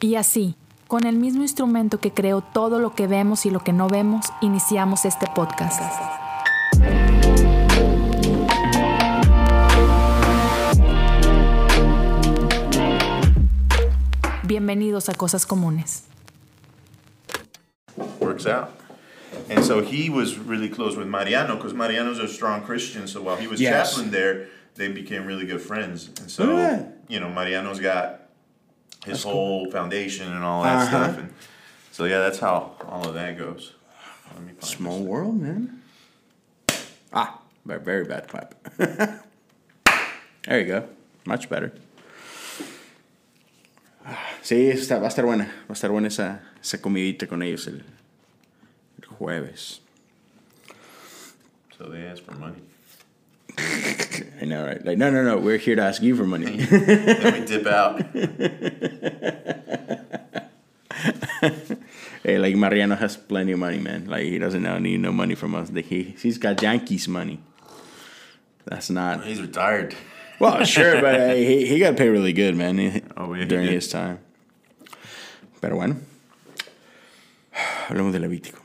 Y así, con el mismo instrumento que creó todo lo que vemos y lo que no vemos, iniciamos este podcast. Bienvenidos a Cosas Comunes. works out. And so he was really close with Mariano because Mariano's a strong Christian. So while he was Yes. chaplain there, they became really good friends. And so, you know, Mariano's got his whole foundation and all that Uh-huh. stuff. And so, yeah, that's how all of that goes. Let me find Small this. world, man. Ah, very, very bad clap. there you go. Much better. Ah, Sí, está, va a estar buena. Va a estar buena esa, esa comidita con ellos el, el jueves. So they asked for money. I know, right? Like, no, no, no. We're here to ask you for money. then we dip out. hey, like Mariano has plenty of money, man. Like he doesn't now need no money from us. Like, he he's got Yankees money. That's not. He's retired. Well, sure, but uh, he, he got paid really good, man, he- Oh, yeah, during his time. Pero bueno, hablemos de Levítico.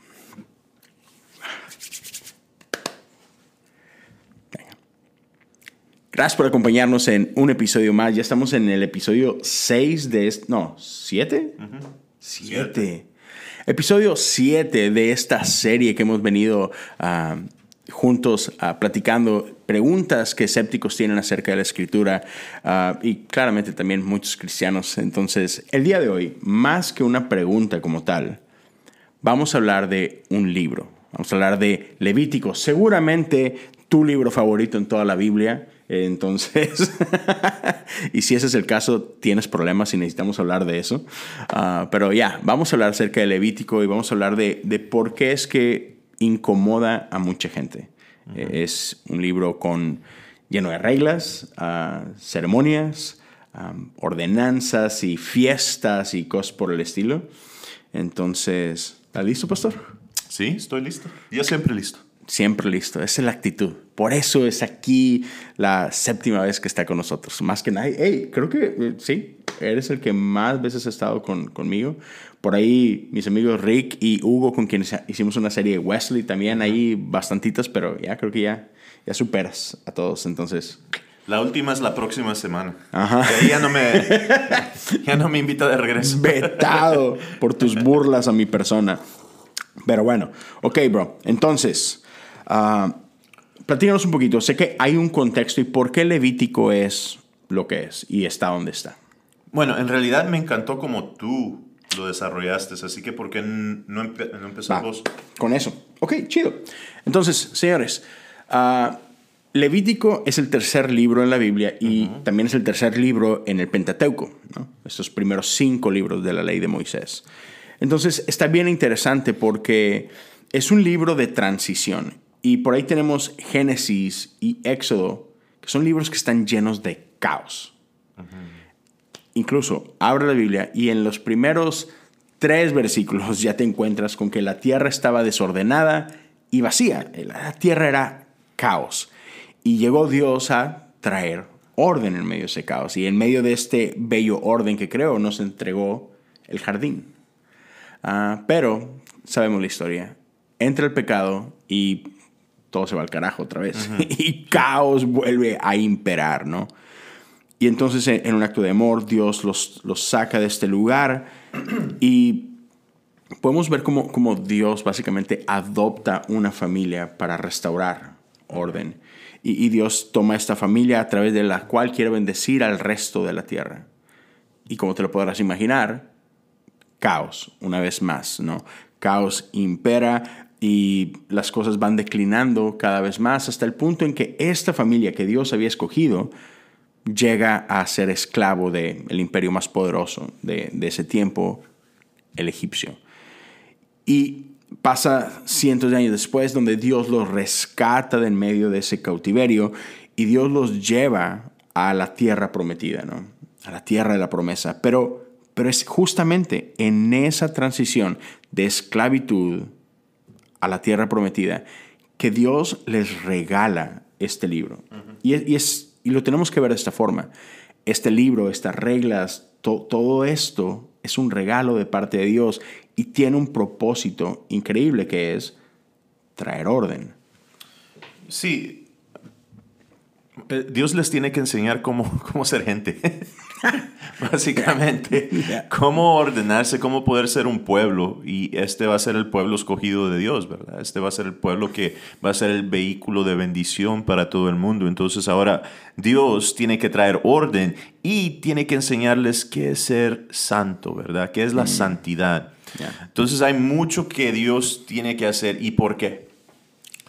Gracias por acompañarnos en un episodio más. Ya estamos en el episodio 6 de este... No, ¿7? 7. Episodio 7 de esta serie que hemos venido ah, juntos ah, platicando preguntas que escépticos tienen acerca de la escritura ah, y claramente también muchos cristianos. Entonces, el día de hoy, más que una pregunta como tal, vamos a hablar de un libro. Vamos a hablar de Levítico. Seguramente tu libro favorito en toda la Biblia. Entonces, y si ese es el caso, tienes problemas y necesitamos hablar de eso. Ah, pero ya, vamos a hablar acerca de Levítico y vamos a hablar de, de por qué es que incomoda a mucha gente. Eh, Es un libro con, lleno de reglas, ah, ceremonias, ah, ordenanzas y fiestas y cosas por el estilo. Entonces, ¿estás listo, pastor? Sí, estoy listo. Yo siempre listo. Siempre listo. Esa es la actitud. Por eso es aquí la séptima vez que está con nosotros. Más que nadie. Hey, creo que eh, sí, eres el que más veces ha estado con, conmigo. Por ahí mis amigos Rick y Hugo, con quienes hicimos una serie de Wesley, también ahí bastantitas, pero ya creo que ya, ya superas a todos. Entonces, La última es la próxima semana. Ajá. Ahí ya no me, ya no me invita de regreso. vetado por tus burlas a mi persona. Pero bueno, ok, bro. Entonces, ah, platícanos un poquito. Sé que hay un contexto y por qué Levítico es lo que es y está donde está. Bueno, en realidad me encantó como tú lo desarrollaste, así que ¿por qué no, empe- no Va, empezamos? con eso. Ok, chido. Entonces, señores, ah, Levítico es el tercer libro en la Biblia y también es el tercer libro en el Pentateuco, ¿no? estos primeros cinco libros de la ley de Moisés. Entonces, está bien interesante porque es un libro de transición y por ahí tenemos Génesis y Éxodo, que son libros que están llenos de caos. Incluso abre la Biblia y en los primeros tres versículos ya te encuentras con que la tierra estaba desordenada y vacía. La tierra era caos. Y llegó Dios a traer orden en medio de ese caos. Y en medio de este bello orden que creó nos entregó el jardín. Ah, pero sabemos la historia. Entra el pecado y todo se va al carajo otra vez. y caos vuelve a imperar, ¿no? Y entonces en en un acto de amor Dios los, los saca de este lugar y podemos ver cómo, cómo Dios básicamente adopta una familia para restaurar orden. Y, y Dios toma esta familia a través de la cual quiere bendecir al resto de la tierra. Y como te lo podrás imaginar, caos, una vez más, ¿no? Caos impera y las cosas van declinando cada vez más hasta el punto en que esta familia que Dios había escogido llega a ser esclavo del imperio más poderoso de, de ese tiempo, el egipcio. Y pasa cientos de años después donde Dios los rescata de en medio de ese cautiverio y Dios los lleva a la tierra prometida, ¿no? A la tierra de la promesa. Pero, pero es justamente en esa transición de esclavitud a la tierra prometida que Dios les regala este libro. y, es, y, es, y lo tenemos que ver de esta forma. Este libro, estas reglas, to, todo esto es un regalo de parte de Dios y tiene un propósito increíble que es traer orden. Sí, Dios les tiene que enseñar cómo, cómo ser gente. Básicamente, Yeah. cómo ordenarse, cómo poder ser un pueblo. Y este va a ser el pueblo escogido de Dios, ¿verdad? Este va a ser el pueblo que va a ser el vehículo de bendición para todo el mundo. Entonces ahora Dios tiene que traer orden y tiene que enseñarles qué es ser santo, ¿verdad? ¿Qué es la santidad? Yeah. Entonces hay mucho que Dios tiene que hacer. ¿Y por qué?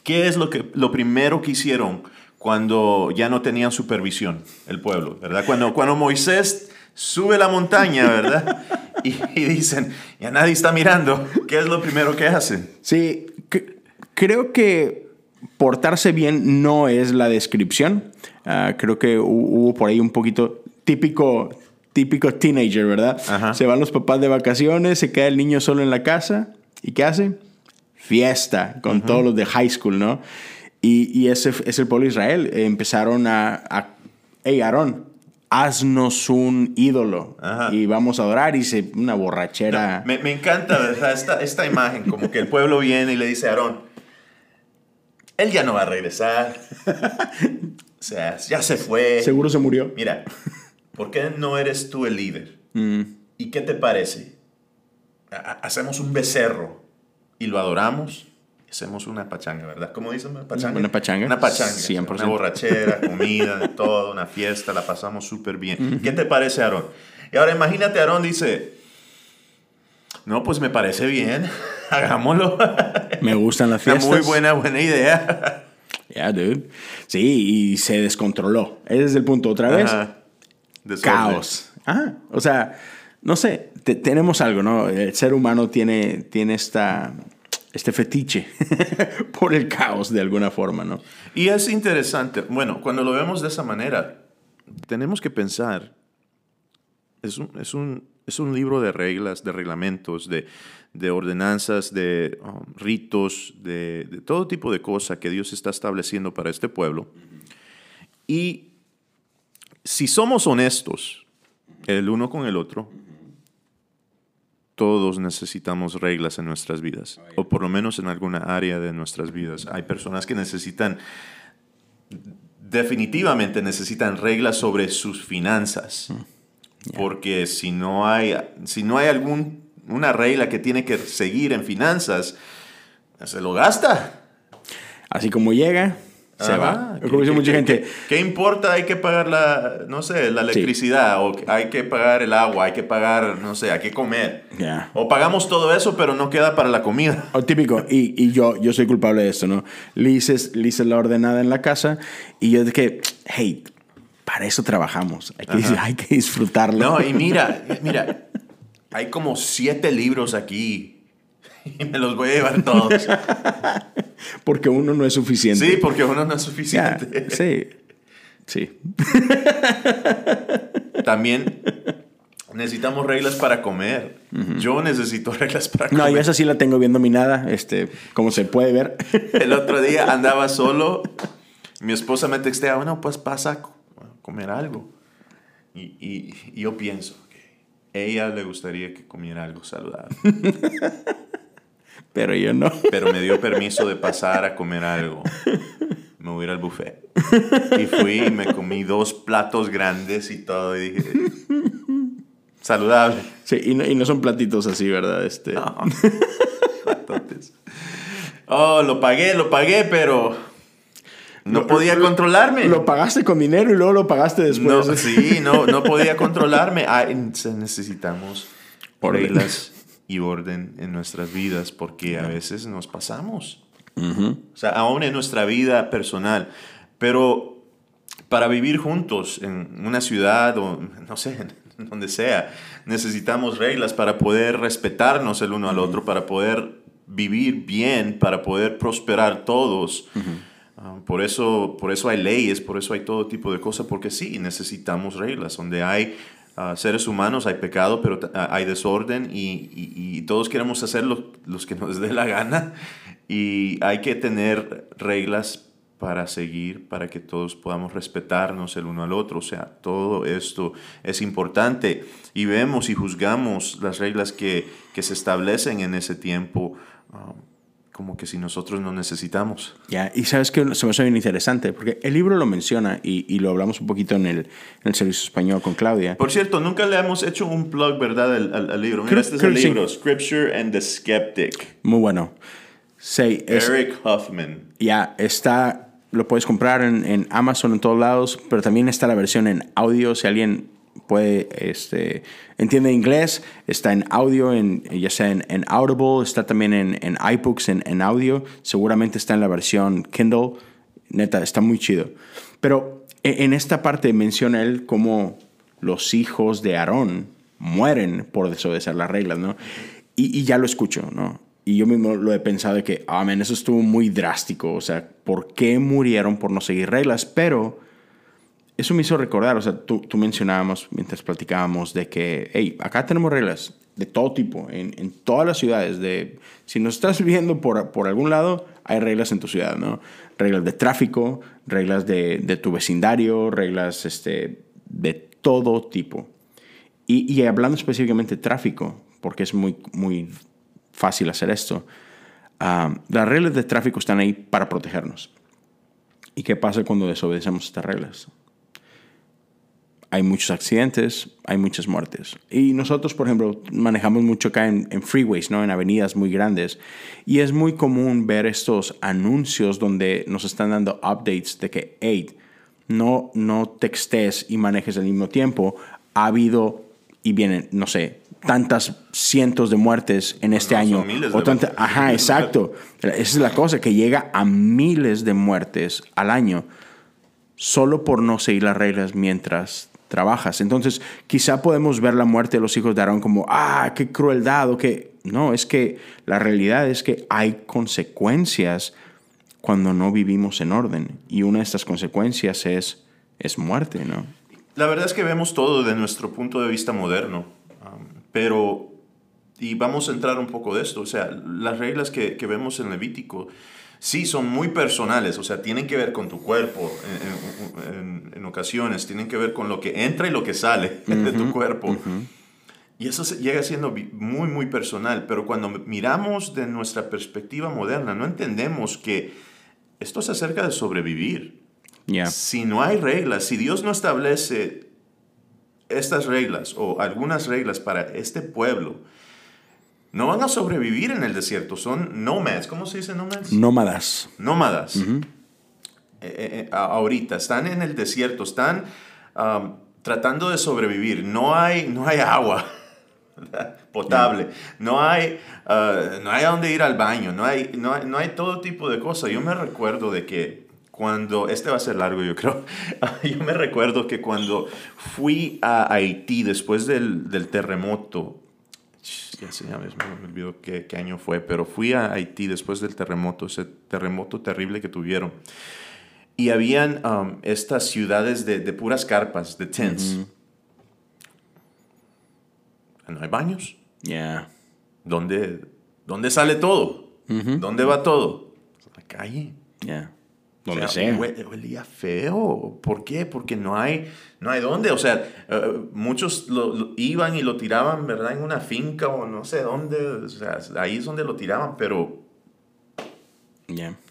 ¿Qué es lo, que, lo primero que hicieron cuando ya no tenían supervisión el pueblo? ¿verdad? Cuando, cuando Moisés sube la montaña, ¿verdad? Y, y dicen, ya nadie está mirando. ¿Qué es lo primero que hacen? Sí, c- creo que portarse bien no es la descripción. Ah, creo que hu- hubo por ahí un poquito típico, típico teenager, ¿verdad? Ajá. Se van los papás de vacaciones, se queda el niño solo en la casa. ¿Y qué hace? Fiesta con todos los de high school, ¿no? Y, y ese es el pueblo de Israel. Empezaron a, a hey, Aarón, haznos un ídolo Ajá. y vamos a adorar. Y se, una borrachera. Me, me encanta ¿verdad? Esta, esta imagen, como que el pueblo viene y le dice a Aarón, él ya no va a regresar. O sea, ya se fue. Seguro se murió. Mira, ¿por qué no eres tú el líder? Mm. ¿Y qué te parece? Ha- ha- Hacemos un becerro y lo adoramos. Hacemos una pachanga, ¿verdad? ¿Cómo dicen? ¿Una pachanga? Una pachanga. Una pachanga. 100%. Una borrachera, comida, de todo, una fiesta, la pasamos súper bien. ¿Qué te parece, Aarón? Y ahora imagínate, Aarón dice, no, pues me parece bien, hagámoslo. Me gustan las Una fiestas. muy buena, buena idea. Yeah, dude. Sí, y se descontroló. Ese es el punto. Otra vez, caos. Ajá. O sea, no sé, te- tenemos algo, ¿no? El ser humano tiene, tiene esta, este fetiche por el caos de alguna forma, ¿no? Y es interesante, bueno, cuando lo vemos de esa manera, tenemos que pensar, es un, es un, es un libro de reglas, de reglamentos, de, de ordenanzas, de um, ritos, de, de todo tipo de cosas que Dios está estableciendo para este pueblo. Y si somos honestos, el uno con el otro, todos necesitamos reglas en nuestras vidas, o por lo menos en alguna área de nuestras vidas. Hay personas que necesitan, definitivamente necesitan reglas sobre sus finanzas, porque si no hay, si no hay algún, una regla que tiene que seguir en finanzas, se lo gasta. Así como llega, se Ajá. va. ¿Qué- Como dice mucha qué- gente, ¿Qué, importa? Hay que pagar la, no sé, la electricidad, o hay que pagar el agua, hay que pagar, no sé, hay que comer. Ya. O pagamos todo eso, pero no queda para la comida. O típico, y, y yo, yo soy culpable de esto, ¿no? Le hice, le hice la ordenada en la casa y yo que, hey, para eso trabajamos. Hay que, hay que disfrutarlo. No, y mira, mira, hay como siete libros aquí y me los voy a llevar todos. Porque uno no es suficiente. Sí, porque uno no es Ya, suficiente. sí. Sí. También necesitamos reglas para comer. Yo necesito reglas para No, comer. yo esa sí la tengo bien dominada, este, como se puede ver. El otro día andaba solo. Mi esposa me textea, bueno, pues pasa a co- a comer algo. Y, y- y yo pienso que a ella le gustaría que comiera algo saludable. Pero yo no. Pero me dio permiso de pasar a comer algo. Me voy a ir al buffet. Y fui y me comí dos platos grandes y todo. Y dije, saludable. Sí, y no, y no son platitos así, ¿verdad? Este, No. Oh, lo pagué, lo pagué, pero no Lo- podía lo- controlarme. Lo pagaste con dinero y luego lo pagaste después. No, sí, no, no podía controlarme. Ay, se- necesitamos Orden. reglas y orden en nuestras vidas porque a veces nos pasamos. O sea, aún en nuestra vida personal. Pero para vivir juntos en una ciudad o no sé, donde sea, necesitamos reglas para poder respetarnos el uno al otro, para poder vivir bien, para poder prosperar todos. Ah, por, eso, por eso hay leyes, por eso hay todo tipo de cosas, porque sí, necesitamos reglas. Donde hay ah, seres humanos, hay pecado, pero hay desorden y, y- y todos queremos hacer lo, los que nos dé la gana. Y hay que tener reglas para seguir, para que todos podamos respetarnos el uno al otro. O sea, todo esto es importante y vemos y juzgamos las reglas que, se establecen en ese tiempo. Um, como que si nosotros no necesitamos. Ya, y sabes que se me hace bien interesante, porque el libro lo menciona y, lo hablamos un poquito en el, en el, servicio español con Claudia. Por cierto, nunca le hemos hecho un plug, ¿verdad?, al, libro. Mira, este es el libro, Scripture and the Skeptic. Muy bueno. Sí, Eric Huffman. Ya, está, lo puedes comprar en, en Amazon en todos lados, pero también está la versión en audio, si alguien puede, este, entiende inglés, está en audio, en, ya sea en, Audible, está también en, en iBooks en, audio, seguramente está en la versión Kindle, neta, está muy chido. Pero e, en esta parte menciona él cómo los hijos de Aarón mueren por desobedecer las reglas, ¿no? Y, y ya lo escucho, ¿no? Y yo mismo lo he pensado de que, amén, eso estuvo muy drástico, o sea, ¿por qué murieron por no seguir reglas? Pero eso me hizo recordar, o sea, tú, tú mencionábamos mientras platicábamos de que, hey, acá tenemos reglas de todo tipo, en, en, todas las ciudades. De, si nos estás viendo por, por, algún lado, hay reglas en tu ciudad, ¿no? Reglas de tráfico, reglas de, de tu vecindario, reglas este, de todo tipo. Y, y, hablando específicamente de tráfico, porque es muy, muy fácil hacer esto, ah, las reglas de tráfico están ahí para protegernos. ¿Y qué pasa cuando desobedecemos estas reglas? Hay muchos accidentes, hay muchas muertes. Y nosotros, por ejemplo, manejamos mucho acá en, freeways, ¿no? en avenidas muy grandes. Y es muy común ver estos anuncios donde nos están dando updates de que, hey, no, no textes y manejes al mismo tiempo. Ha habido, y vienen, no sé, tantas cientos de muertes en este año. o ajá, exacto. Esa es la cosa, que llega a miles de muertes al año solo por no seguir las reglas mientras trabajas. Entonces, quizá podemos ver la muerte de los hijos de Aarón como, ah, qué crueldad o que... No, es que la realidad es que hay consecuencias cuando no vivimos en orden. Y una de estas consecuencias es, es muerte, ¿no? La verdad es que vemos todo de nuestro punto de vista moderno, pero, y vamos a entrar un poco de esto, o sea, las reglas que, que vemos en Levítico sí son muy personales, o sea, tienen que ver con tu cuerpo en, ocasiones, tienen que ver con lo que entra y lo que sale de tu cuerpo. Y eso llega siendo muy, muy personal, pero cuando miramos de nuestra perspectiva moderna, no entendemos que esto se acerca de sobrevivir. Si no hay reglas, si Dios no establece estas reglas o algunas reglas para este pueblo, no van a sobrevivir en el desierto, son nomads. ¿Cómo se dice nomads? Nómadas. Nómadas. Eh, eh, eh, ahorita están en el desierto, están tratando de sobrevivir. No hay, no hay agua potable, no hay, uh, no hay a dónde ir al baño, no hay, no, hay, no hay todo tipo de cosas. Yo me recuerdo de que cuando, este va a ser largo yo creo, yo me recuerdo que cuando fui a Haití después del, del terremoto, ya se me olvidó qué, qué, año fue, pero fui a Haití después del terremoto, ese terremoto terrible que tuvieron. Y habían um, estas ciudades de, de, puras carpas, de tents. No hay baños. Yeah. ¿Dónde, ¿Dónde sale todo? ¿Dónde va todo? La calle. Yeah. Donde sea. Huelía feo. ¿Por qué? Porque no hay, no hay dónde. O sea, eh, muchos lo, iban y lo tiraban, ¿verdad? En una finca o no sé dónde. O sea, ahí es donde lo tiraban, pero...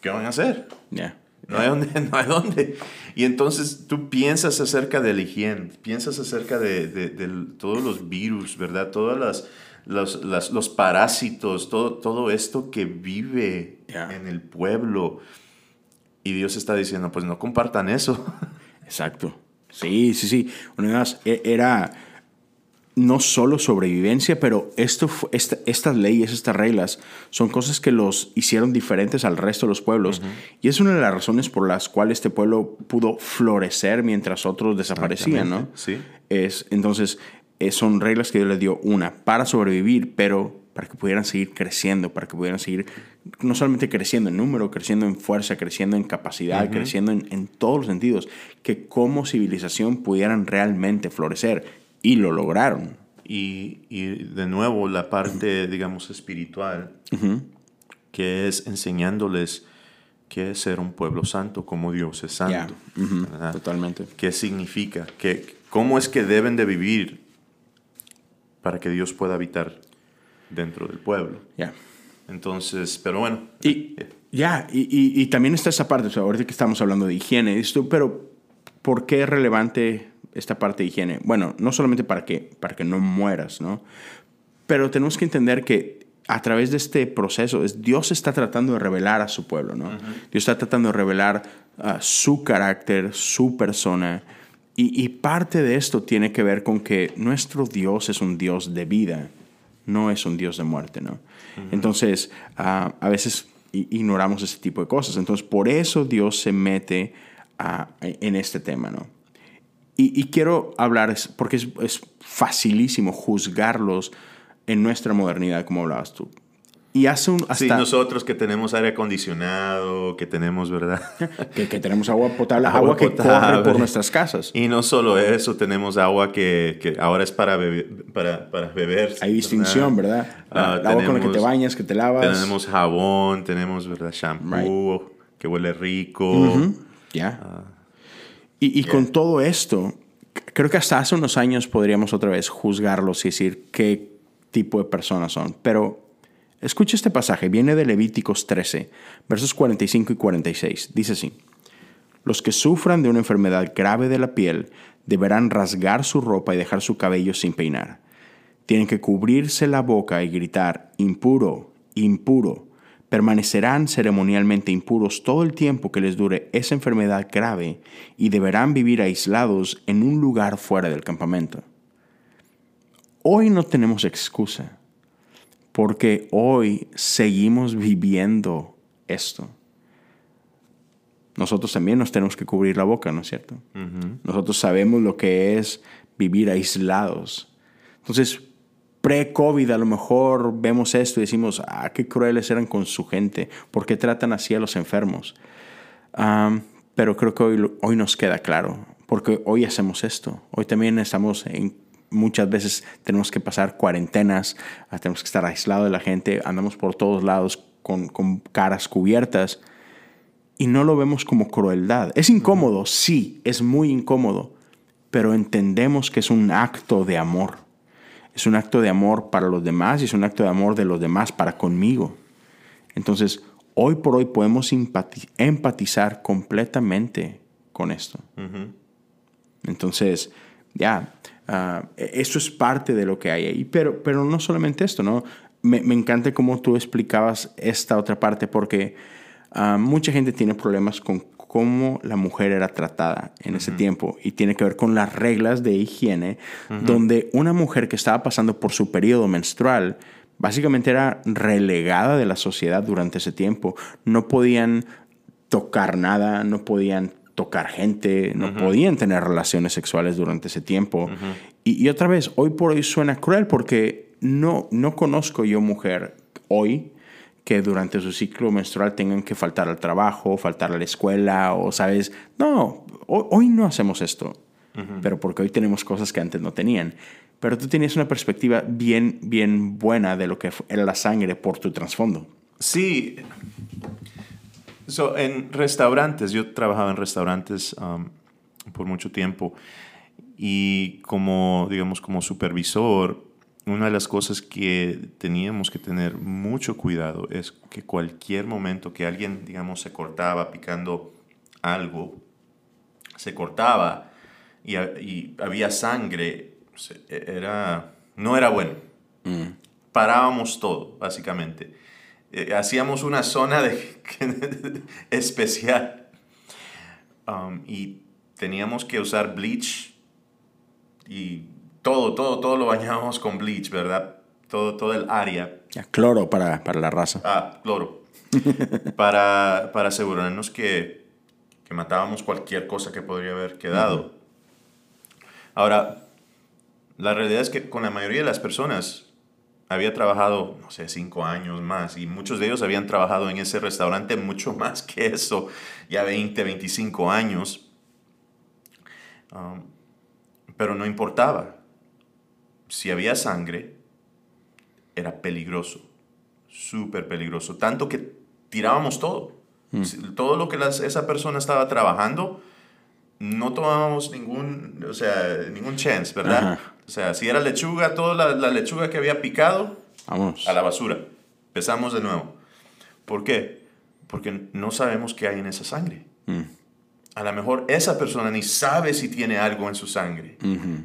¿Qué van a hacer? Ya. No hay dónde, no hay dónde. Y entonces tú piensas acerca de la higiene, piensas acerca de, de, todos los virus, ¿verdad? Todos las, los, las, los parásitos, todo, todo esto que vive en el pueblo. Y Dios está diciendo, pues no compartan eso. Exacto. Sí, sí, sí. Una vez e, era no solo sobrevivencia, pero esto, estas leyes, estas reglas, son cosas que los hicieron diferentes al resto de los pueblos. Y es una de las razones por las cuales este pueblo pudo florecer mientras otros desaparecían, ¿no? Sí. Es, entonces, eh, son reglas que Dios le dio, una, para sobrevivir, pero para que pudieran seguir creciendo, para que pudieran seguir no solamente creciendo en número, creciendo en fuerza, creciendo en capacidad, creciendo en, en, todos los sentidos, que como civilización pudieran realmente florecer. Y lo lograron. Y, y de nuevo la parte, digamos, espiritual, que es enseñándoles qué es ser un pueblo santo, cómo Dios es santo. Totalmente. ¿Qué significa? ¿Qué, ¿Cómo es que deben de vivir para que Dios pueda habitar dentro del pueblo? Ya. Entonces, pero bueno. Y, ya, y, y, también está esa parte, o sea, ahorita que estamos hablando de higiene, esto, pero ¿por qué es relevante esta parte de higiene? Bueno, no solamente para que, para que no mueras, ¿no? Pero tenemos que entender que a través de este proceso, Dios está tratando de revelar a su pueblo, ¿no? Dios está tratando de revelar uh, su carácter, su persona. Y, y, parte de esto tiene que ver con que nuestro Dios es un Dios de vida, no es un Dios de muerte, ¿no? Entonces, uh, a veces ignoramos ese tipo de cosas. Entonces, por eso Dios se mete uh, en este tema, ¿no? Y, y quiero hablar, porque es, es facilísimo juzgarlos en nuestra modernidad, como hablabas tú. Y hace un... Hasta, sí, nosotros que tenemos aire acondicionado, que tenemos, ¿verdad? que, que tenemos agua potable, agua, que corre por nuestras casas. Y no solo eso, tenemos agua que, que ahora es para, beber, para, para beber. Hay distinción, ¿verdad? Uh, el agua con la que te bañas, que te lavas. Tenemos jabón, tenemos, ¿verdad? Shampoo, right. que huele rico. Uh -huh. Ya. Yeah. Uh, y, y yeah. con todo esto, creo que hasta hace unos años podríamos otra vez juzgarlos y decir qué tipo de personas son. Pero escucha este pasaje, viene de Levíticos 13, versos 45 y 46. Dice así, los que sufran de una enfermedad grave de la piel deberán rasgar su ropa y dejar su cabello sin peinar. Tienen que cubrirse la boca y gritar, impuro, impuro. Permanecerán ceremonialmente impuros todo el tiempo que les dure esa enfermedad grave y deberán vivir aislados en un lugar fuera del campamento. Hoy no tenemos excusa, porque hoy seguimos viviendo esto. Nosotros también nos tenemos que cubrir la boca, ¿no es cierto? Uh -huh. Nosotros sabemos lo que es vivir aislados. Entonces, pre-COVID a lo mejor vemos esto y decimos, ah, qué crueles eran con su gente, ¿por qué tratan así a los enfermos? Um, pero creo que hoy, hoy nos queda claro, porque hoy hacemos esto. Hoy también estamos en muchas veces tenemos que pasar cuarentenas, ah, tenemos que estar aislados de la gente, andamos por todos lados con, con caras cubiertas y no lo vemos como crueldad. Es incómodo, sí, es muy incómodo, pero entendemos que es un acto de amor. Es un acto de amor para los demás y es un acto de amor de los demás para conmigo. Entonces, hoy por hoy podemos empatizar completamente con esto. Uh -huh. Entonces, ya, Uh, eso es parte de lo que hay ahí. Pero, pero no solamente esto, ¿no? Me, me encanta cómo tú explicabas esta otra parte, porque uh, mucha gente tiene problemas con cómo la mujer era tratada en uh -huh. ese tiempo y tiene que ver con las reglas de higiene, -huh. donde una mujer que estaba pasando por su periodo menstrual básicamente era relegada de la sociedad durante ese tiempo. No podían tocar nada, no podían tocar gente, no uh -huh. podían tener relaciones sexuales durante ese tiempo. Uh -huh. y, y, otra vez, hoy por hoy suena cruel porque no, no conozco yo mujer hoy que durante su ciclo menstrual tengan que faltar al trabajo, faltar a la escuela o, ¿sabes? No, hoy, hoy no hacemos esto, uh -huh. pero porque hoy tenemos cosas que antes no tenían. Pero tú tenías una perspectiva bien, bien buena de lo que era la sangre por tu trasfondo. Sí, So, en restaurantes, yo trabajaba en restaurantes um, por mucho tiempo y como, digamos, como supervisor, una de las cosas que teníamos que tener mucho cuidado es que cualquier momento que alguien, digamos, se cortaba picando algo, se cortaba y, y había sangre, era, no era bueno. Mm. Parábamos todo, básicamente eh, hacíamos una zona de, especial um, y teníamos que usar bleach y todo, todo, todo lo bañábamos con bleach, ¿verdad? Todo, todo el área. Cloro para, para la raza. Ah, cloro. para, para asegurarnos que, que matábamos cualquier cosa que podría haber quedado. Uh -huh. Ahora, la realidad es que con la mayoría de las personas había trabajado, no sé, cinco años más y muchos de ellos habían trabajado en ese restaurante mucho más que eso, ya 20, 25 años. Um, pero no importaba. Si había sangre, era peligroso, súper peligroso, tanto que tirábamos todo. Si- Todo lo que las- esa persona estaba trabajando, no tomábamos ningún, o sea, ningún chance, ¿verdad? Ajá. O sea, si era lechuga, toda la, la lechuga que había picado, Vamos. a la basura. Empezamos de nuevo. ¿Por qué? Porque no sabemos qué hay en esa sangre. Mm. A lo mejor esa persona ni sabe si tiene algo en su sangre.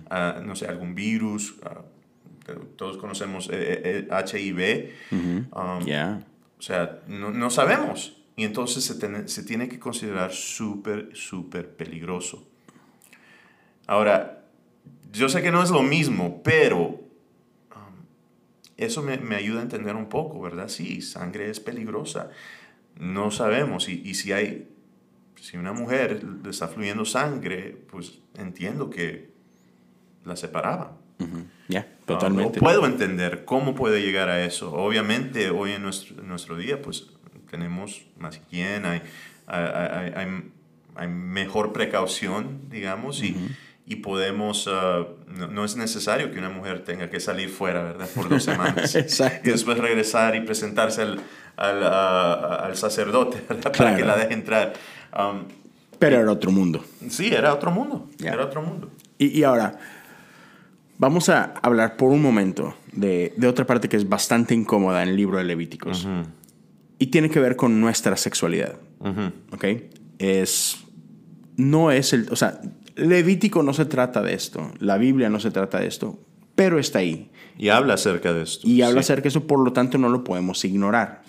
Ah, no sé, algún virus. ah, todos conocemos eh, eh, HIV. um, Ya. o sea, no, no sabemos. Y entonces se, tiene- se tiene que considerar súper, súper peligroso. Ahora, yo sé que no es lo mismo, pero um, eso me, me ayuda a entender un poco, ¿verdad? Sí, sangre es peligrosa. No sabemos. Y, y si hay, si una mujer le está fluyendo sangre, pues entiendo que la separaban. Ya, Ah, totalmente. no puedo entender cómo puede llegar a eso. Obviamente, hoy en nuestro, en nuestro día, pues tenemos más higiene, hay, hay, hay- hay- mejor precaución, digamos, y, y podemos. ah, no, no es necesario que una mujer tenga que salir fuera, ¿verdad? Por dos semanas. Exacto. Y después regresar y presentarse al, al, ah, al sacerdote, ¿verdad? Para Claro. que la deje entrar. Um, Pero era otro mundo. sí, era otro mundo. Ya. Era otro mundo. Y, y ahora, vamos a hablar por un momento de, de otra parte que es bastante incómoda en el libro de Levíticos. Y tiene que ver con nuestra sexualidad. ¿Ok? Es. No es el. O sea, Levítico no se trata de esto. La Biblia no se trata de esto. Pero está ahí. Y habla acerca de esto. Y habla acerca de eso, por lo tanto, no lo podemos ignorar.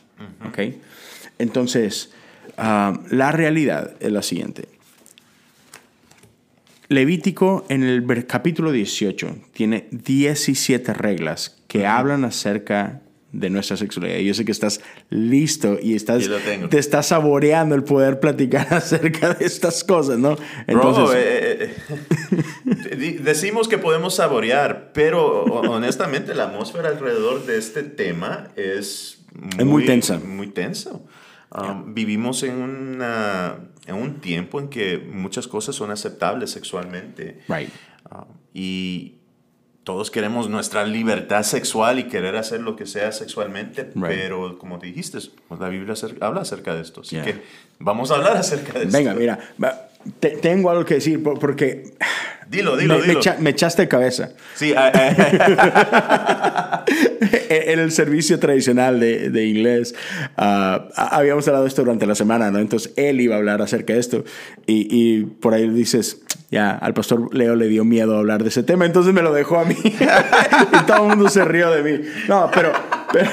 ¿Ok? Entonces, ah, la realidad es la siguiente. Levítico en el capítulo 18 tiene 17 reglas que hablan acerca de nuestra sexualidad. Yo sé que estás listo y estás, te estás saboreando el poder platicar acerca de estas cosas, ¿no? Bro, eh, eh, eh, decimos que podemos saborear, pero ho- honestamente la atmósfera alrededor de este tema es muy, Es muy tensa. Muy tenso. Um, Vivimos en, una, en un tiempo en que muchas cosas son aceptables sexualmente. Right. Ah, y todos queremos nuestra libertad sexual y querer hacer lo que sea sexualmente, Right. pero como dijiste, pues la Biblia acer- habla acerca de esto. Así Yeah. que vamos a hablar acerca de Venga, esto. mira, va, te- tengo algo que decir por- porque Dilo, dilo, me, me dilo. echa- me echaste de cabeza. Sí, ah, ah, en el servicio tradicional de, de inglés, ah, habíamos hablado esto durante la semana, ¿no? Entonces él iba a hablar acerca de esto y, y por ahí dices, ya, al pastor Leo le dio miedo hablar de ese tema, entonces me lo dejó a mí y todo el mundo se rió de mí. No, pero, pero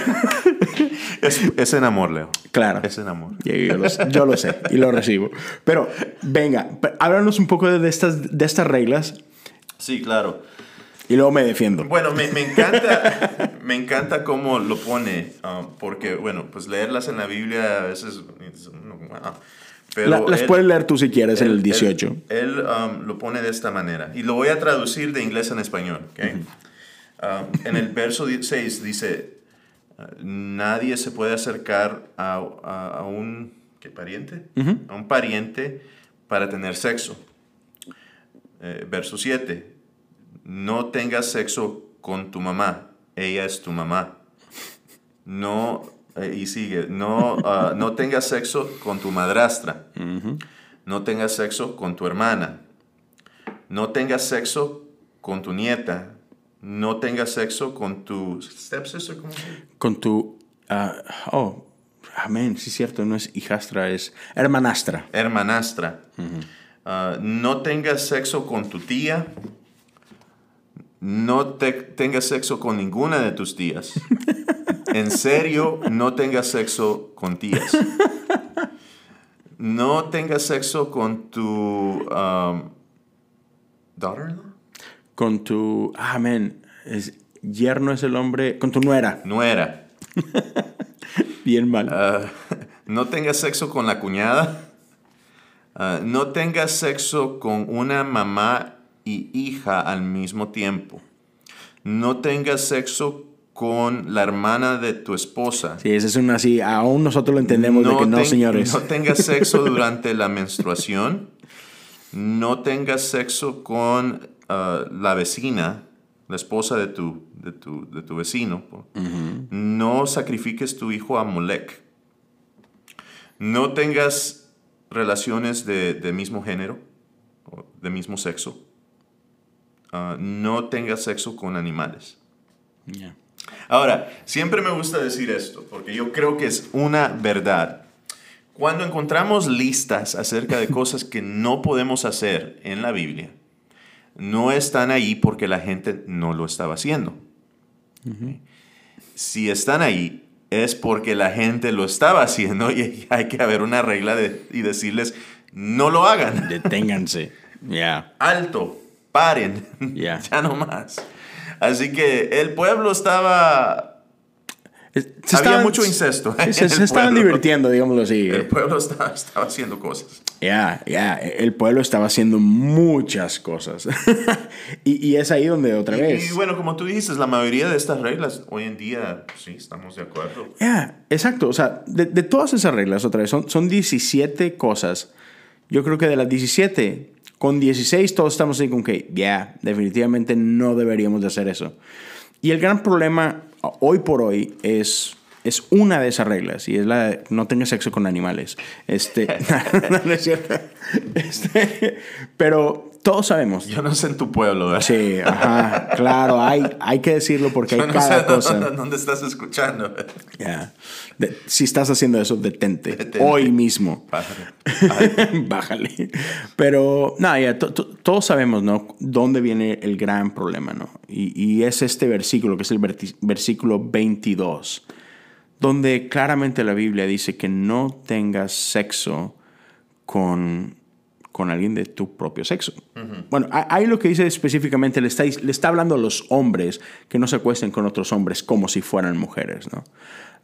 es, es en amor, Leo. claro. Es en amor. Yo, lo, yo lo sé y lo recibo. Pero venga, háblanos un poco de estas, de estas reglas Sí, claro. y luego me defiendo. Bueno, me, me encanta, me encanta cómo lo pone, ah, porque, bueno, pues leerlas en la Biblia a veces... wow. Pero La- las él- puedes leer tú si quieres en él- el 18. Él, él, um, lo pone de esta manera. Y lo voy a traducir de inglés en español. ¿ok? Um, en el verso 6 dice, uh, nadie se puede acercar a, a- a un ¿qué pariente? A un pariente para tener sexo. Eh, verso 7, no tengas sexo con tu mamá, ella es tu mamá. No, eh, y sigue, no, ah, no tengas sexo con tu madrastra. No tengas sexo con tu hermana. No tengas sexo con tu nieta. No tengas sexo con tu stepsister. ¿cómo se? Con tu... ah, oh, amén, sí es cierto, no es hijastra, es hermanastra. Hermanastra. Ah, no tengas sexo con tu tía. No te- tengas sexo con ninguna de tus tías. En serio, no tengas sexo con tías. No tengas sexo con tu um, daughter-in-law. Con tu... ah. Es, yerno es el hombre... Con tu nuera. Nuera. Bien mal. Ah, no tengas sexo con la cuñada. Ah, no tengas sexo con una mamá y hija al mismo tiempo. No tengas sexo con la hermana de tu esposa. sí, esa es una así. Aún nosotros lo entendemos de que no, ten- señores. No tengas sexo durante la menstruación. No tengas sexo con ah, la vecina, la esposa de tu, de tu, de tu vecino. No sacrifiques tu hijo a Molec. no tengas relaciones de, mismo género, o de mismo sexo, ah, no tengas sexo con animales. Ahora, siempre me gusta decir esto, porque yo creo que es una verdad. Cuando encontramos listas acerca de cosas que no podemos hacer en la Biblia, no están ahí porque la gente no lo estaba haciendo. Si están ahí, es porque la gente lo estaba haciendo y hay que haber una regla de, y decirles, no lo hagan. Deténganse. Ya. Alto, paren. ya no más. Así que el pueblo estaba había mucho incesto. Se, estaban divirtiendo, digámoslo así. El pueblo estaba, haciendo cosas. Ya, ya, el pueblo estaba haciendo muchas cosas. y, es ahí donde otra vez. Y bueno, como tú dices, la mayoría de estas reglas hoy en día, sí, estamos de acuerdo. Ya, exacto. O sea, de, todas esas reglas, otra vez, son, son 17 cosas. Yo creo que de las 17, con 16 todos estamos ahí con que, ya, definitivamente no deberíamos de hacer eso. Y el gran problema hoy por hoy es, es una de esas reglas y es la de no tengas sexo con animales. Este, no, es cierto. Este, pero todos sabemos. Yo no sé en tu pueblo, ¿verdad? Sí, ajá, claro, hay, hay que decirlo porque hay cada cosa. Dónde, estás escuchando? Si estás haciendo eso, detente. Hoy mismo. Bájale. Bájale. Pero, no, ya, todos sabemos, ¿no? Dónde viene el gran problema, ¿no? Y, y es este versículo, que es el versículo 22, donde claramente la Biblia dice que no tengas sexo con con alguien de tu propio sexo. Bueno, ahí lo que dice específicamente, le está, le está hablando a los hombres que no se acuesten con otros hombres como si fueran mujeres, ¿no?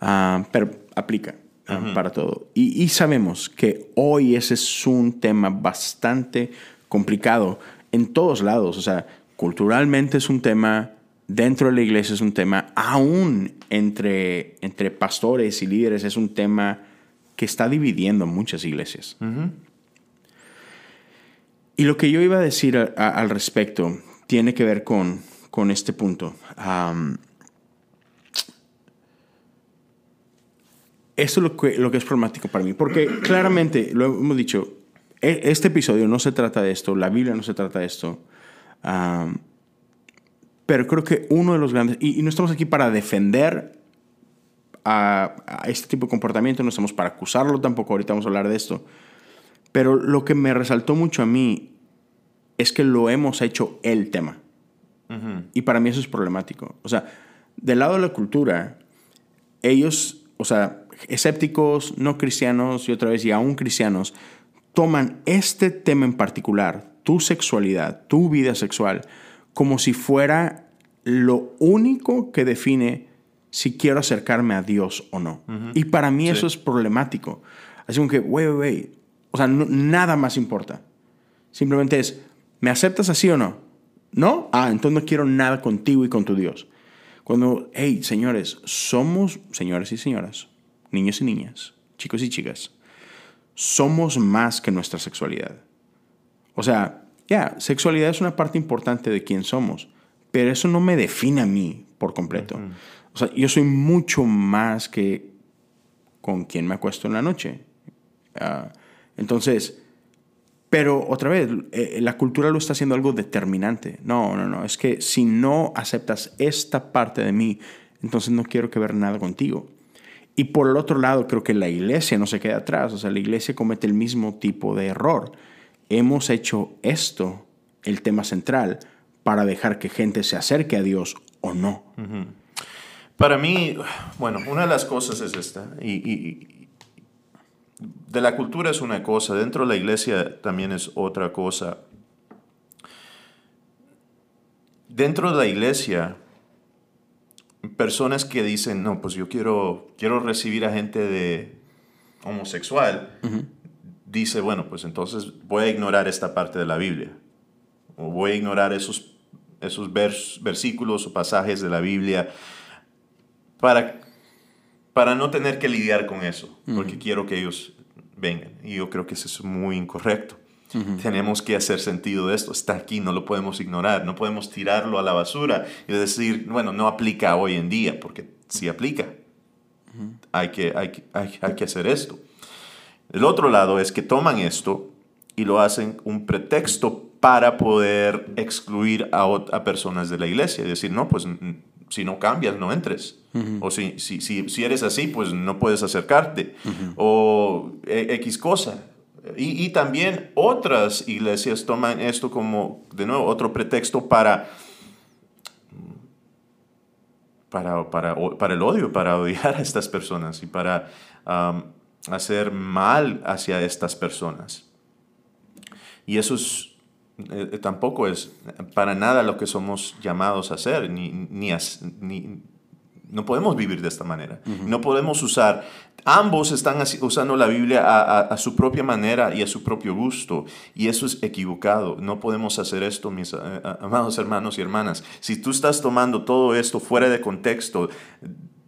Ah, pero aplica ah, para todo. Y, sabemos que hoy ese es un tema bastante complicado en todos lados. O sea, culturalmente es un tema, dentro de la iglesia es un tema, aún entre, entre pastores y líderes es un tema que está dividiendo muchas iglesias. Y lo que yo iba a decir al respecto tiene que ver con, con este punto. esto es lo que, lo que es problemático para mí, porque claramente, lo hemos dicho, e, este episodio no se trata de esto, la Biblia no se trata de esto, pero creo que uno de los grandes, y, no estamos aquí para defender a, a, este tipo de comportamiento, no estamos para acusarlo tampoco, ahorita vamos a hablar de esto, pero lo que me resaltó mucho a mí es que lo hemos hecho el tema. Y para mí eso es problemático. O sea, del lado de la cultura, ellos, o sea, escépticos, no cristianos y otra vez y aún cristianos, toman este tema en particular, tu sexualidad, tu vida sexual, como si fuera lo único que define si quiero acercarme a Dios o no. Y para mí eso es problemático. Así como que, wey, wey, o sea, nada más importa. Simplemente es, ¿me aceptas así o no? ¿No? Ah, entonces no quiero nada contigo y con tu Dios. Cuando, hey, señores, somos, señores y señoras, niños y niñas, chicos y chicas, somos más que nuestra sexualidad. O sea, ya, sexualidad es una parte importante de quién somos, pero eso no me define a mí por completo. O sea, yo soy mucho más que con quien me acuesto en la noche. Uh, entonces, pero otra vez, eh, la cultura lo está haciendo algo determinante. No, no, no. Es que si no aceptas esta parte de mí, entonces no quiero que ver nada contigo. Y por el otro lado, creo que la iglesia no se queda atrás. O sea, la iglesia comete el mismo tipo de error. Hemos hecho esto el tema central para dejar que gente se acerque a Dios o no. Para mí, bueno, una de las cosas es esta, y, de la cultura es una cosa, dentro de la iglesia también es otra cosa. Dentro de la iglesia, personas que dicen, no, pues yo quiero, quiero recibir a gente de homosexual, dice, bueno, pues entonces voy a ignorar esta parte de la Biblia. O voy a ignorar esos, esos versículos o pasajes de la Biblia para para no tener que lidiar con eso, porque quiero que ellos vengan. Y yo creo que eso es muy incorrecto. Tenemos que hacer sentido de esto. Está aquí, no lo podemos ignorar, no podemos tirarlo a la basura y decir, bueno, no aplica hoy en día, porque sí aplica. hay, que, hay, hay, hay, que hacer esto. El otro lado es que toman esto y lo hacen un pretexto para poder excluir a, a personas de la iglesia. Y decir, no, pues si no cambias, no entres. O si, si, si, eres así, pues no puedes acercarte. O e, X cosa. Y, y, también otras iglesias toman esto como, de nuevo, otro pretexto para, para, para, para el odio, para odiar a estas personas y para hacer mal hacia estas personas. Y eso es eh, tampoco es para nada lo que somos llamados a hacer, ni, ni, no podemos vivir de esta manera. No podemos usar, ambos están usando la Biblia a, su propia manera y a su propio gusto, y eso es equivocado. No podemos hacer esto, mis eh, amados hermanos y hermanas. Si tú estás tomando todo esto fuera de contexto,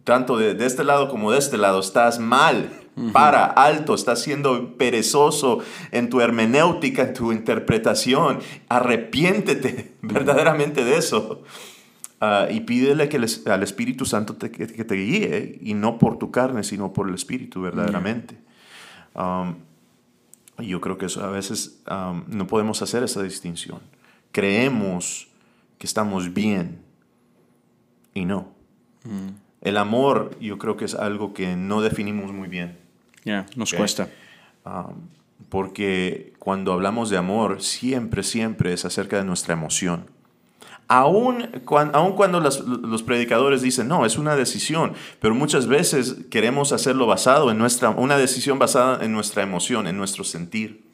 tanto de, de este lado como de este lado, estás mal para, alto, estás siendo perezoso en tu hermenéutica, en tu interpretación. Arrepiéntete verdaderamente de eso. Ah, y pídele que al Espíritu Santo te, que, te guíe, y no por tu carne, sino por el Espíritu verdaderamente. Um, yo creo que eso a veces um, no podemos hacer esa distinción. Creemos que estamos bien y no. Mm. El amor yo creo que es algo que no definimos muy bien. Ya, nos cuesta. Um, porque cuando hablamos de amor, siempre, siempre es acerca de nuestra emoción. Aún cuando, cuando los predicadores dicen, no, es una decisión, pero muchas veces queremos hacerlo basado en nuestra, una decisión basada en nuestra emoción, en nuestro sentir.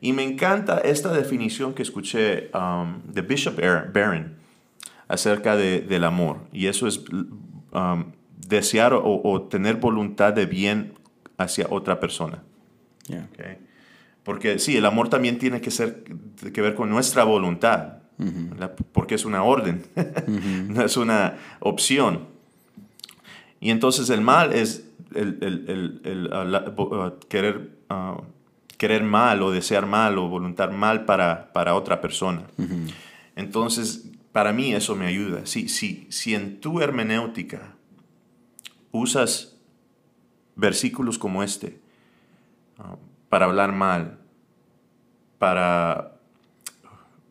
Y me encanta esta definición que escuché um, de Bishop Barron acerca de, del amor. Y eso es um, desear o, o, tener voluntad de bien hacia otra persona. Porque sí, el amor también tiene que, ser, que ver con nuestra voluntad, porque es una orden, no es una opción. Y entonces el mal es el, querer, ah, querer mal o desear mal o voluntad mal para, para otra persona. Entonces, para mí eso me ayuda. Si, si, si en tu hermenéutica usas versículos como este para hablar mal, para,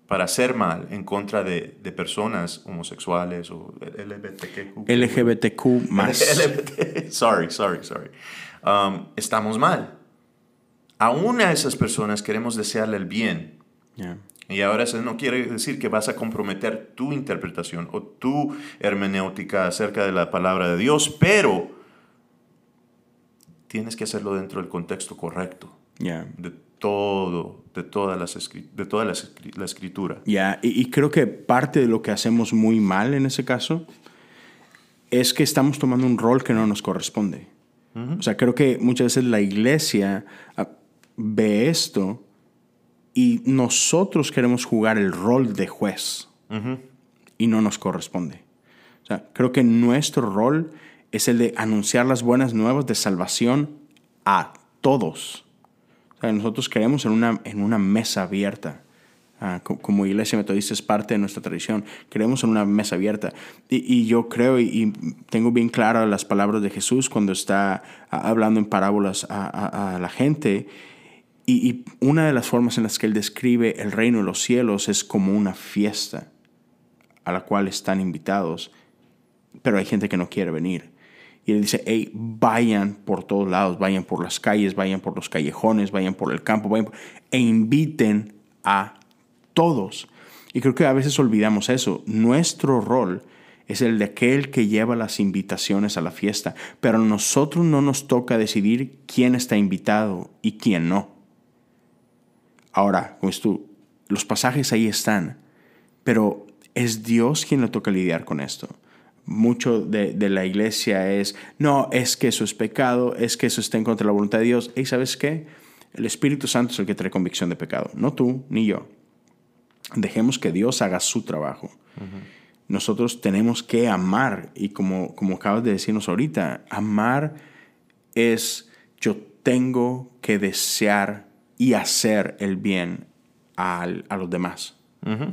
para hacer mal en contra de, personas homosexuales o LGBTQ. LGBTQ más. sorry, sorry, sorry. Um, estamos mal. Aún a esas personas queremos desearle el bien. Y ahora eso no quiere decir que vas a comprometer tu interpretación o tu hermenéutica acerca de la palabra de Dios, pero tienes que hacerlo dentro del contexto correcto. De todo, de toda, las de toda la, escritura. Ya, y, creo que parte de lo que hacemos muy mal en ese caso es que estamos tomando un rol que no nos corresponde. O sea, creo que muchas veces la iglesia ah, ve esto y nosotros queremos jugar el rol de juez y no nos corresponde. O sea, creo que nuestro rol es el de anunciar las buenas nuevas de salvación a todos. nosotros creemos en una, en una mesa abierta. Ah, como iglesia metodista es parte de nuestra tradición. Creemos en una mesa abierta. Y, yo creo y, tengo bien claras las palabras de Jesús cuando está ah, hablando en parábolas a, la gente. Y, y, una de las formas en las que él describe el reino de los cielos es como una fiesta a la cual están invitados, pero hay gente que no quiere venir. Y él dice, hey, vayan por todos lados, vayan por las calles, vayan por los callejones, vayan por el campo, vayan e inviten a todos. Y creo que a veces olvidamos eso. Nuestro rol es el de aquel que lleva las invitaciones a la fiesta, pero a nosotros no nos toca decidir quién está invitado y quién no. Ahora, como tú, los pasajes ahí están, pero es Dios quien le toca lidiar con esto mucho de, la iglesia es, no, es que eso es pecado, es que eso está en contra de la voluntad de Dios. ¿Y sabes qué? El Espíritu Santo es el que trae convicción de pecado, no tú ni yo. Dejemos que Dios haga su trabajo. Nosotros tenemos que amar y como, como acabas de decirnos ahorita, amar es yo tengo que desear y hacer el bien a, los demás,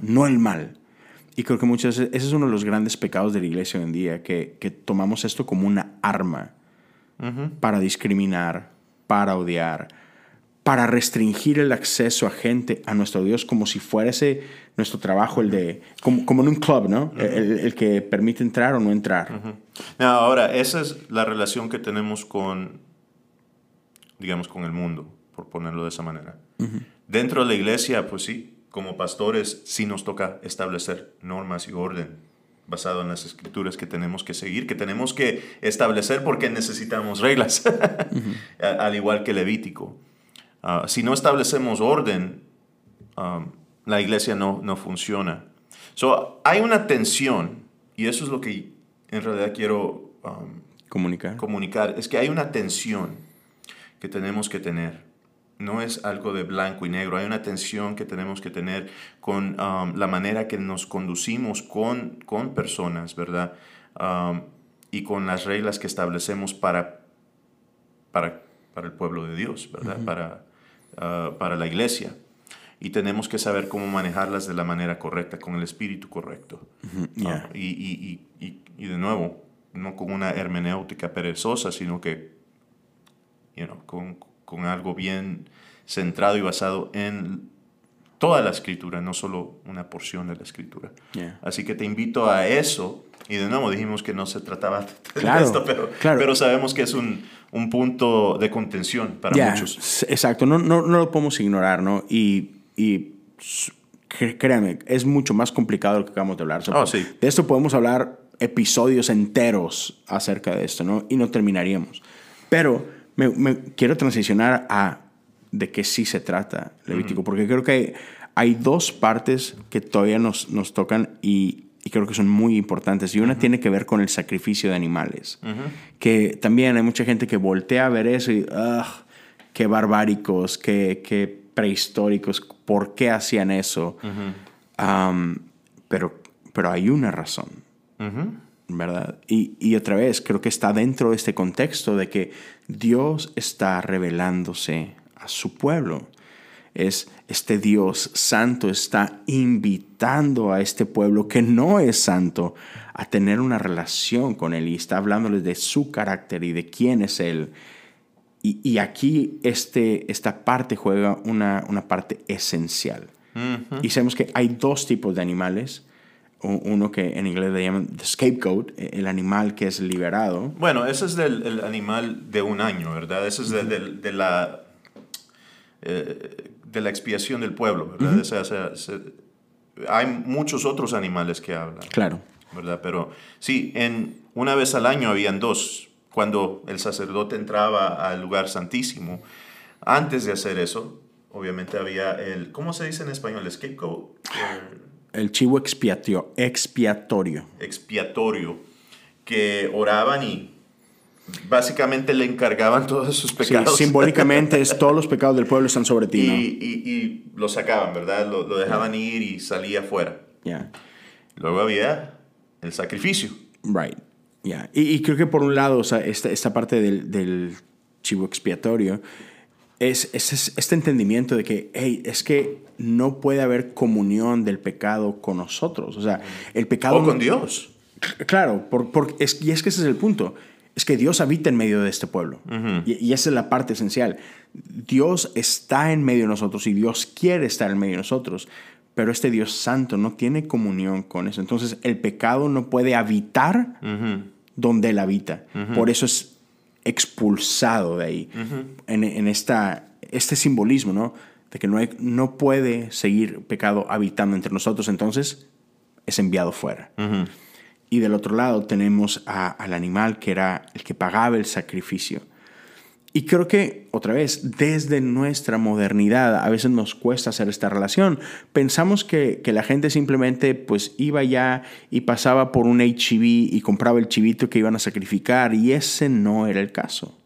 no el mal. Y creo que muchas veces ese es uno de los grandes pecados de la iglesia hoy en día, que, que tomamos esto como una arma para discriminar, para odiar, para restringir el acceso a gente a nuestro Dios como si fuese nuestro trabajo, el de, como, en un club, ¿no? el, que permite entrar o no entrar. ahora, esa es la relación que tenemos con, digamos, con el mundo, por ponerlo de esa manera. Dentro de la iglesia, pues sí, como pastores sí nos toca establecer normas y orden basado en las escrituras que tenemos que seguir, que tenemos que establecer porque necesitamos reglas, al igual que Levítico. Ah, si no establecemos orden, um, la iglesia no, no funciona. So, hay una tensión, y eso es lo que en realidad quiero um, comunicar. comunicar, es que hay una tensión que tenemos que tener. No es algo de blanco y negro, hay una tensión que tenemos que tener con um, la manera que nos conducimos con, con personas, ¿verdad? y con las reglas que establecemos para, para, para el pueblo de Dios, ¿verdad? para, Ah, para la iglesia. Y tenemos que saber cómo manejarlas de la manera correcta, con el espíritu correcto. Ah, y, y, y, y, de nuevo, no con una hermenéutica perezosa, sino que you know, con, con algo bien centrado y basado en toda la escritura, no solo una porción de la escritura. Así que te invito a eso. Y de nuevo dijimos que no se trataba de esto, pero, pero sabemos que es un, un punto de contención para muchos. Exacto, no, no, no, lo podemos ignorar, ¿no? Y, y créanme, es mucho más complicado de lo que acabamos de hablar. Oh, sí. De esto podemos hablar episodios enteros acerca de esto, ¿no? Y no terminaríamos. Pero me, me quiero transicionar a de qué sí se trata Levítico, porque creo que hay, hay, dos partes que todavía nos, nos tocan y, y creo que son muy importantes. Y una tiene que ver con el sacrificio de animales, que también hay mucha gente que voltea a ver eso y, qué barbáricos, qué, qué, prehistóricos, ¿por qué hacían eso? pero, pero hay una razón, ¿verdad? Y, y otra vez, creo que está dentro de este contexto de que Dios está revelándose a su pueblo es este Dios santo está invitando a este pueblo que no es santo a tener una relación con Él y está hablándoles de su carácter y de quién es Él. Y, aquí este, esta parte juega una, una parte esencial. Y sabemos que hay dos tipos de animales. Uno que en inglés le llaman the scapegoat, el animal que es liberado. Bueno, ese es el animal de un año, ¿verdad? Ese es de, la... Eh, de la expiación del pueblo, ¿verdad? o sea, hay muchos otros animales que hablan. Claro. ¿Verdad? Pero sí, en, una vez al año habían dos. Cuando el sacerdote entraba al lugar santísimo, antes de hacer eso, obviamente había el, ¿cómo se dice en español? El scapegoat. El chivo expiatorio. Expiatorio. Expiatorio. Que oraban y básicamente le encargaban todos sus pecados. simbólicamente es todos los pecados del pueblo están sobre ti. Y, y, y lo sacaban, ¿verdad? Lo, lo dejaban ir y salía fuera. Yeah. Luego había el sacrificio. Right. Yeah. Y, y, creo que por un lado, o sea, esta, esta parte del, del, chivo expiatorio es, es, este entendimiento de que, hey, es que no puede haber comunión del pecado con nosotros. O sea, el pecado... O con Dios. Claro, por, por, es, y es que ese es el punto es que Dios habita en medio de este pueblo. y, esa es la parte esencial. Dios está en medio de nosotros y Dios quiere estar en medio de nosotros, pero este Dios santo no tiene comunión con eso. Entonces el pecado no puede habitar donde Él habita. Por eso es expulsado de ahí. en, esta, este simbolismo, ¿no? De que no, no puede seguir pecado habitando entre nosotros, entonces es enviado fuera. Y del otro lado tenemos al animal que era el que pagaba el sacrificio. Y creo que, otra vez, desde nuestra modernidad a veces nos cuesta hacer esta relación. Pensamos que, que la gente simplemente pues iba ya y pasaba por un HIV y compraba el chivito que iban a sacrificar y ese no era el caso.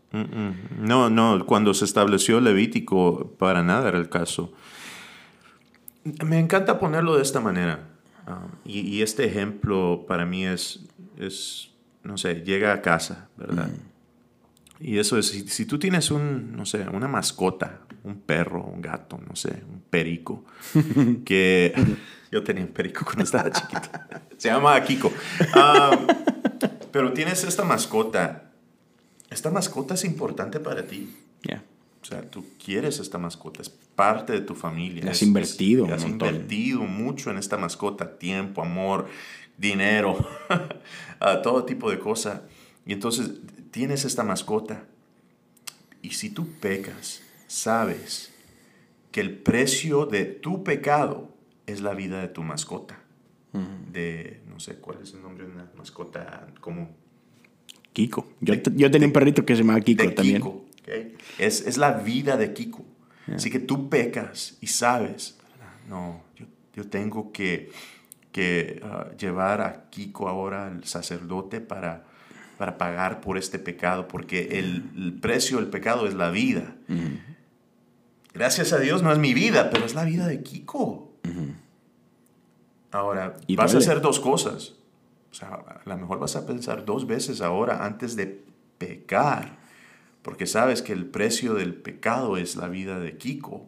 No, no, cuando se estableció Levítico para nada era el caso. Me encanta ponerlo de esta manera. Um, y, este ejemplo para mí es, es, no sé, llega a casa, ¿verdad? Y eso es, si, tú tienes un, no sé, una mascota, un perro, un gato, no sé, un perico, que yo tenía un perico cuando estaba chiquito, se llama Kiko. Um, pero tienes esta mascota, esta mascota es importante para ti. O sea, tú quieres esta mascota, es parte de tu familia. Has es- invertido es- Has montón. invertido mucho en esta mascota, tiempo, amor, dinero, todo tipo de cosas. Y entonces tienes esta mascota. Y si tú pecas, sabes que el precio de tu pecado es la vida de tu mascota. De, no sé cuál es el nombre de una mascota común. Kiko. Yo, De- yo tenía un perrito que se llamaba Kiko de también. Es, es la vida de Kiko. Así que tú pecas y sabes, no, yo, yo tengo que, que ah, llevar a Kiko ahora al sacerdote para, para pagar por este pecado, porque el, el precio del pecado es la vida. Gracias a Dios no es mi vida, pero es la vida de Kiko. Ahora, Y vas a hacer dos cosas. O sea, a lo mejor vas a pensar dos veces ahora antes de pecar, porque sabes que el precio del pecado es la vida de Kiko.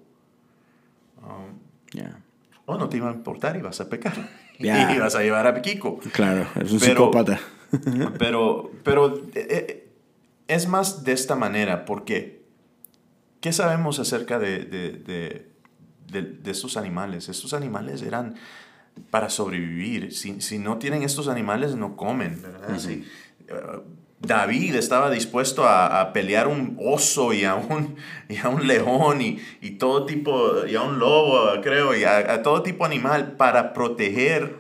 Um, Ya. o no te iba a importar y vas a pecar. Ya. Y vas a llevar a Kiko. Claro, es un Pero- psicópata. Pero, pero eh, eh, es más de esta manera, porque ¿qué sabemos acerca de, de, de, de- de estos animales? Estos animales eran para sobrevivir. Si, si no tienen estos animales, no comen, ¿verdad? Si, eh, David estaba dispuesto a, a pelear un oso y a un, y a un león y, y todo tipo, y a un lobo, creo, y a, a todo tipo animal para proteger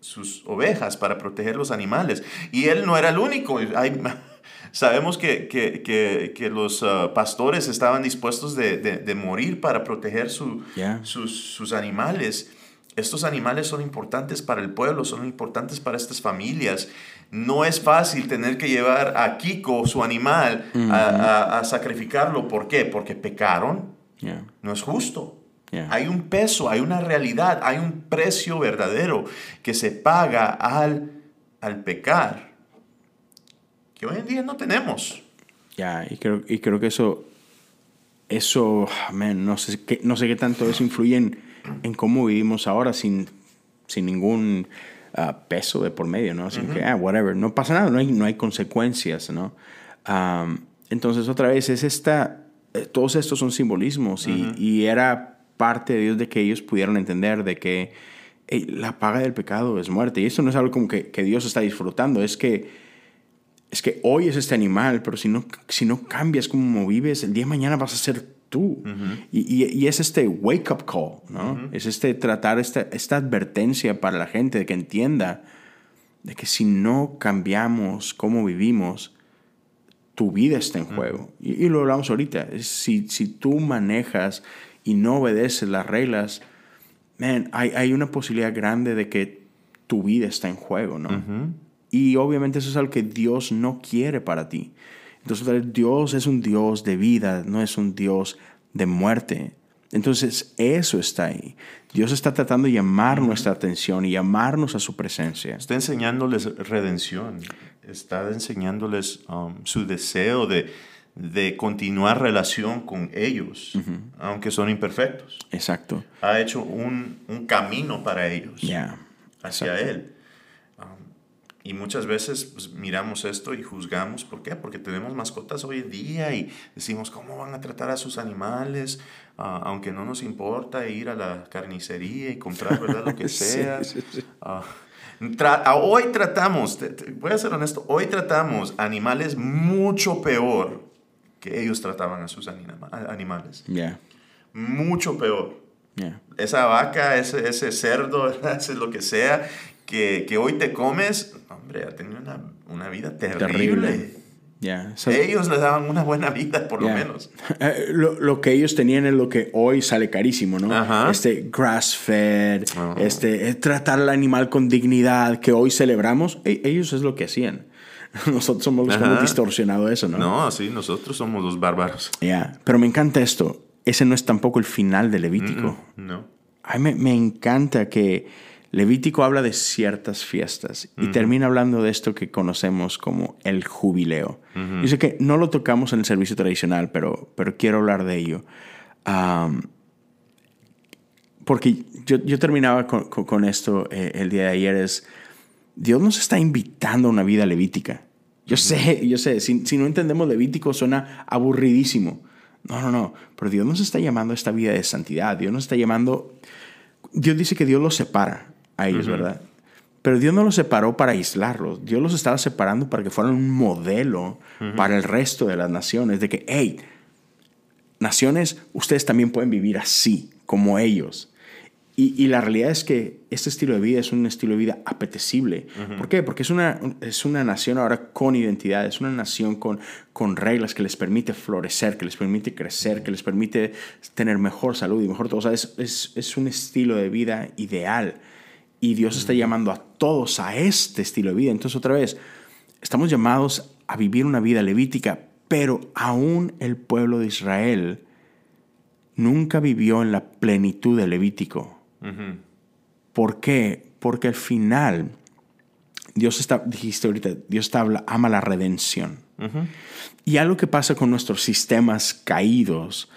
sus ovejas para proteger los animales. Y él no era el único. Hay- sabemos que, que- que- que los ah, pastores estaban dispuestos de, de- de morir para proteger su- sus, sus animales. Estos animales son importantes para el pueblo, son importantes para estas familias. No es fácil tener que llevar a Kiko, su animal, a, a- a sacrificarlo. ¿Por qué? Porque pecaron. No es justo. Hay un peso, hay una realidad, hay un precio verdadero que se paga al, al pecar, que hoy en día no tenemos. Ya, y creo, y creo que eso, eso, man, no sé qué, no sé qué tanto eso influye en, en cómo vivimos ahora sin, sin ningún ah, peso de por medio, ¿no? Sin que, ah, whatever, no pasa nada, no hay, no hay consecuencias, ¿no? Am, entonces, otra vez, es esta, eh, todos estos son simbolismos y, y era parte de Dios de que ellos pudieran entender de que hey, la paga del pecado es muerte. Y esto no es algo como que, que Dios está disfrutando, es que es que hoy es este animal, pero si no, si no cambias cómo vives, el día de mañana vas a ser tú. y, y- y es este wake up call, ¿no? Es este tratar esta, esta advertencia para la gente de que entienda de que si no cambiamos cómo vivimos, tu vida está en juego. y, y lo hablamos ahorita. Si, si tú manejas y no obedeces las reglas, man, hay, hay una posibilidad grande de que tu vida está en juego, ¿no? Y obviamente eso es algo que Dios no quiere para ti. Entonces Dios es un Dios de vida, no es un Dios de muerte. Entonces eso está ahí. Dios está tratando de llamar nuestra atención y llamarnos a su presencia. Está enseñándoles redención, está enseñándoles um, su deseo de, de continuar relación con ellos, aunque son imperfectos. Exacto. Ha hecho un, un camino para ellos. Ya. hacia Él. Y muchas veces pues, miramos esto y juzgamos. ¿Por qué? Porque tenemos mascotas hoy en día y decimos, ¿cómo van a tratar a sus animales? Ah, aunque no nos importa ir a la carnicería y comprar ¿verdad? lo que Sí, sea. sí, sí. Ah, tra- ah, hoy tratamos, te- te- voy a ser honesto, hoy tratamos animales mucho peor que ellos trataban a sus anima- animales. Ya. Mucho peor Ya. esa vaca, ese, ese cerdo, ese lo que sea, que, que hoy te comes, hombre, ha tenido una, una vida terrible. Terrible. Ya. Esas- Ellos le daban una buena vida, por lo Ya. menos. Eh, lo, lo que ellos tenían es lo que hoy sale carísimo, ¿no? Ajá. Este grass fed, Ah. este eh, tratar al animal con dignidad que hoy celebramos, e- ellos es lo que hacían. Nosotros somos los que hemos distorsionado eso, ¿no? No, sí, nosotros somos los bárbaros. Ya, Pero me encanta esto. Ese no es tampoco el final de Levítico. No. A mí me, me encanta que Levítico habla de ciertas fiestas y termina hablando de esto que conocemos como el jubileo. Yo sé que no lo tocamos en el servicio tradicional, pero, pero quiero hablar de ello. Porque yo, yo terminaba con, con- con esto eh, el día de ayer, es Dios nos está invitando a una vida levítica. Yo sé, yo sé, si, si no entendemos Levítico suena aburridísimo. No, no, no. Pero Dios nos está llamando a esta vida de santidad. Dios nos está llamando. Dios dice que Dios los separa a ellos, ¿verdad? Pero Dios no los separó para aislarlos. Dios los estaba separando para que fueran un modelo para el resto de las naciones. De que, hey, naciones, ustedes también pueden vivir así, como ellos. Y, la realidad es que este estilo de vida es un estilo de vida apetecible. ¿Por qué? Porque es una, es una nación ahora con identidad, es una nación con, con reglas que les permite florecer, que les permite crecer, que les permite tener mejor salud y mejor todo. O sea, es, es, es un estilo de vida ideal. Y Dios está llamando a todos a este estilo de vida. Entonces, otra vez, estamos llamados a vivir una vida levítica, pero aún el pueblo de Israel nunca vivió en la plenitud de Levítico. ¿Por qué? Porque al final, Dios está, dijiste ahorita, Dios está, ama la redención. Y algo que pasa con nuestros sistemas caídos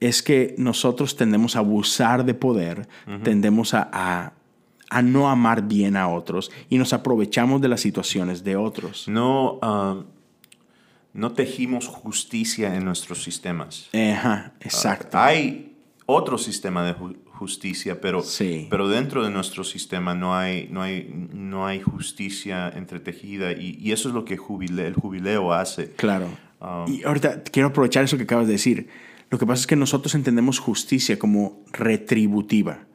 es que nosotros tendemos a abusar de poder, tendemos a, a, no amar bien a otros y nos aprovechamos de las situaciones de otros. No, ah, no tejimos justicia en nuestros sistemas. Ajá, exacto. hay otro sistema de justicia, pero, pero dentro de nuestro sistema no hay, no hay, no hay justicia entretejida y, y eso es lo que el jubileo hace. Claro. Um, y ahorita quiero aprovechar eso que acabas de decir. Lo que pasa es que nosotros entendemos justicia como retributiva.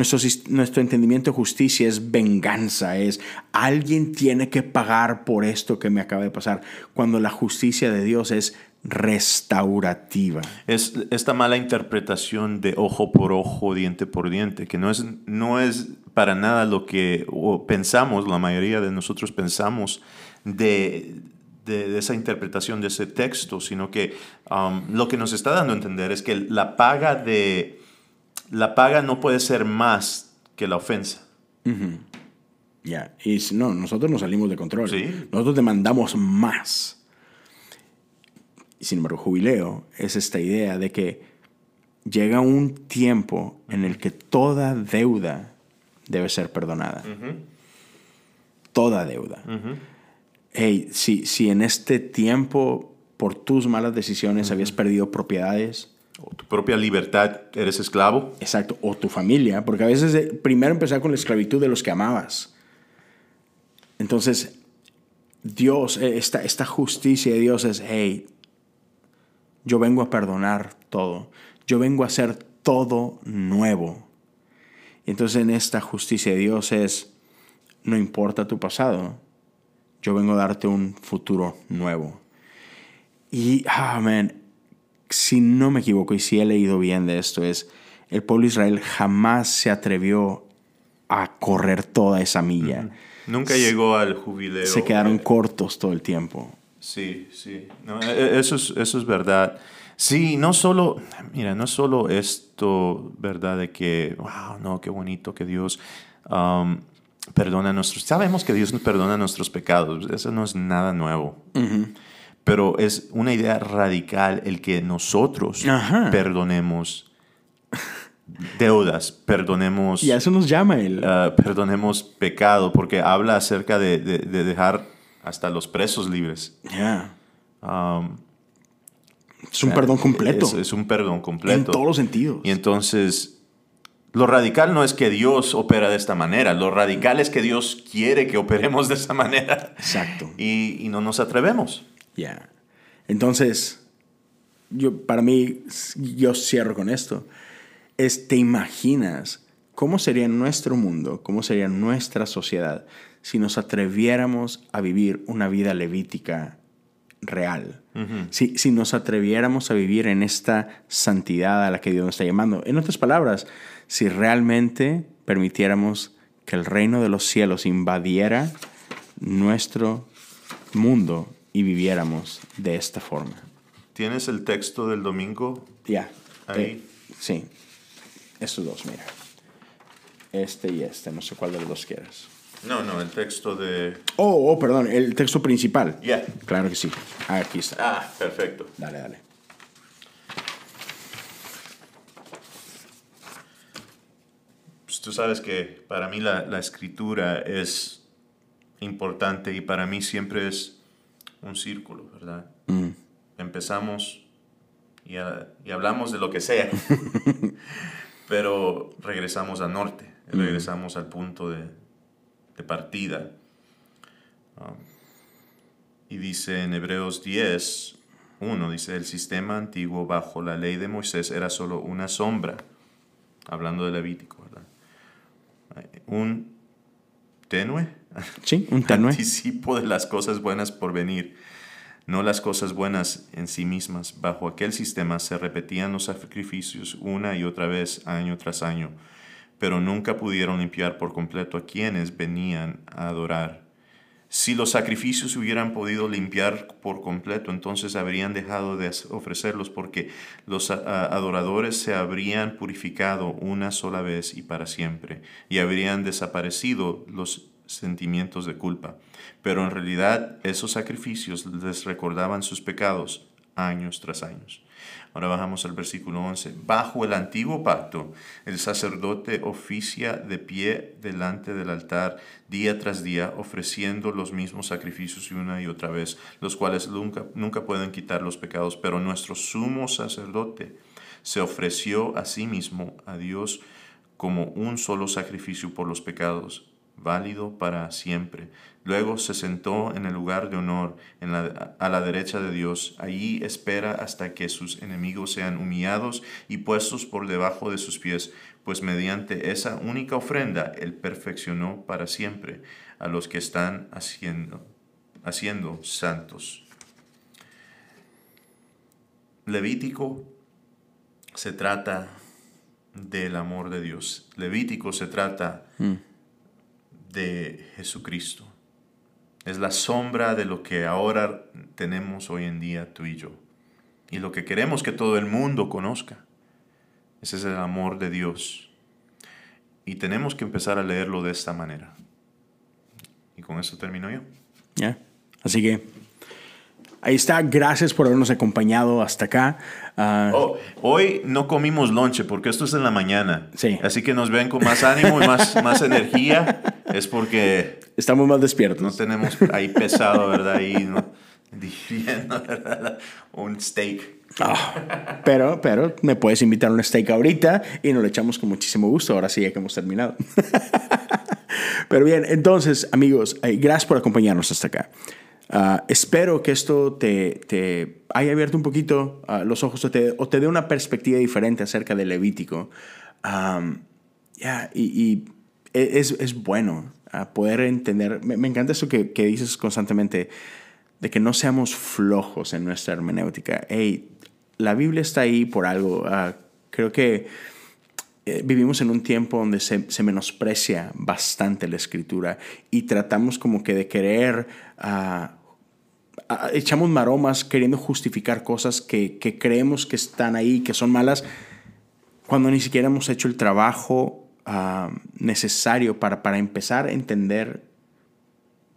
Nuestro, nuestro entendimiento de justicia es venganza, es alguien tiene que pagar por esto que me acaba de pasar, cuando la justicia de Dios es restaurativa. Es esta mala interpretación de ojo por ojo, diente por diente, que no es, no es para nada lo que pensamos, la mayoría de nosotros pensamos de, de, esa interpretación de ese texto, sino que um, lo que nos está dando a entender es que la paga de la paga no puede ser más que la ofensa. Ya, y no, nosotros nos salimos de control. Nosotros demandamos más. Y sin embargo, jubileo es esta idea de que llega un tiempo en el que toda deuda debe ser perdonada. Toda deuda. Hey, si, si en este tiempo, por tus malas decisiones, habías perdido propiedades, tu propia libertad, eres esclavo. Exacto, o tu familia, porque a veces eh, primero empezar con la esclavitud de los que amabas. Entonces, Dios, eh, esta, esta justicia de Dios es, hey, yo vengo a perdonar todo. Yo vengo a hacer todo nuevo. Y entonces en esta justicia de Dios es, no importa tu pasado, yo vengo a darte un futuro nuevo. Y, amén, si no me equivoco y si he leído bien de esto, es, el pueblo de Israel jamás se atrevió a correr toda esa milla. Nunca llegó al jubileo. Se quedaron cortos todo el tiempo. Sí, sí. No, e, e, eso, es, eso es verdad. Sí, no solo, mira, no solo esto, ¿verdad? De que, wow, no, qué bonito que Dios um, perdona nuestros... Sabemos que Dios nos perdona nuestros pecados, eso no es nada nuevo. Pero es una idea radical el que nosotros perdonemos deudas, perdonemos... Y a eso nos llama él. Uh, perdonemos pecado, porque habla acerca de, de, de dejar hasta los presos libres. Um, es un perdón completo. Es, un perdón completo. En todos los sentidos. Y entonces, lo radical no es que Dios opera de esta manera. Lo radical es que Dios quiere que operemos de esa manera. Exacto. Y, no nos atrevemos. Ya. Entonces, yo, para mí, yo cierro con esto. Es, ¿te imaginas cómo sería nuestro mundo, cómo sería nuestra sociedad si nos atreviéramos a vivir una vida levítica real. si, si, nos atreviéramos a vivir en esta santidad a la que Dios nos está llamando. En otras palabras, si realmente permitiéramos que el reino de los cielos invadiera nuestro mundo y viviéramos de esta forma. ¿Tienes el texto del domingo? Ya. Ahí. Eh, sí. Estos dos, mira. Este y este. No sé cuál de los dos quieres. No, no, el texto de... Oh, oh, perdón, el texto principal. Ya. Claro que sí. Aquí está. Ah, perfecto. Dale, dale. Pues tú sabes que para mí la, la escritura es importante y para mí siempre es un círculo, ¿verdad? Mm. Empezamos y, y hablamos de lo que sea, pero regresamos al norte, regresamos al punto de, de partida. Um, y dice en Hebreos 10, 1, dice, el sistema antiguo bajo la ley de Moisés era solo una sombra, hablando de Levítico, ¿verdad? Un tenue, sí, un anticipo de las cosas buenas por venir, no las cosas buenas en sí mismas. Bajo aquel sistema se repetían los sacrificios una y otra vez, año tras año, pero nunca pudieron limpiar por completo a quienes venían a adorar si los sacrificios hubieran podido limpiar por completo, entonces habrían dejado de ofrecerlos porque los adoradores se habrían purificado una sola vez y para siempre, y habrían desaparecido los sentimientos de culpa. Pero en realidad esos sacrificios les recordaban sus pecados años tras años. Ahora bajamos al versículo 11. Bajo el antiguo pacto, el sacerdote oficia de pie delante del altar día tras día, ofreciendo los mismos sacrificios una y otra vez, los cuales nunca, nunca pueden quitar los pecados. Pero nuestro sumo sacerdote se ofreció a sí mismo a Dios como un solo sacrificio por los pecados válido para siempre. Luego se sentó en el lugar de honor a la derecha de Dios. Allí espera hasta que sus enemigos sean humillados y puestos por debajo de sus pies, pues mediante esa única ofrenda Él perfeccionó para siempre a los que están haciendo, haciendo santos. Levítico se trata del amor de Dios. Levítico se trata mm de Jesucristo. Es la sombra de lo que ahora tenemos hoy en día tú y yo. Y lo que queremos que todo el mundo conozca. Ese es el amor de Dios. Y tenemos que empezar a leerlo de esta manera. Y con eso termino yo. Ya. Así que Ahí está, gracias por habernos acompañado hasta acá. Ah, oh, hoy no comimos lonche porque esto es en la mañana. Sí. Así que nos ven con más ánimo y más, más energía. Es porque... Estamos más despiertos. No tenemos ahí pesado, ¿verdad? Ahí ¿no? ¿verdad? Un steak. Ah, pero, pero me puedes invitar a un steak ahorita y nos lo echamos con muchísimo gusto. Ahora sí, ya que hemos terminado. pero bien, entonces, amigos, eh, gracias por acompañarnos hasta acá. Ah, espero que esto te, haya abierto un poquito ah, los ojos o te, dé una perspectiva diferente acerca del Levítico. y, e, es, es, bueno ah, poder entender. Me, encanta eso que, que, dices constantemente, de que no seamos flojos en nuestra hermenéutica. Hey, la Biblia está ahí por algo. creo que eh, vivimos en un tiempo donde se, se, menosprecia bastante la escritura y tratamos como que de querer echamos maromas queriendo justificar cosas que, que, creemos que están ahí, que son malas, cuando ni siquiera hemos hecho el trabajo ah, necesario para, para empezar a entender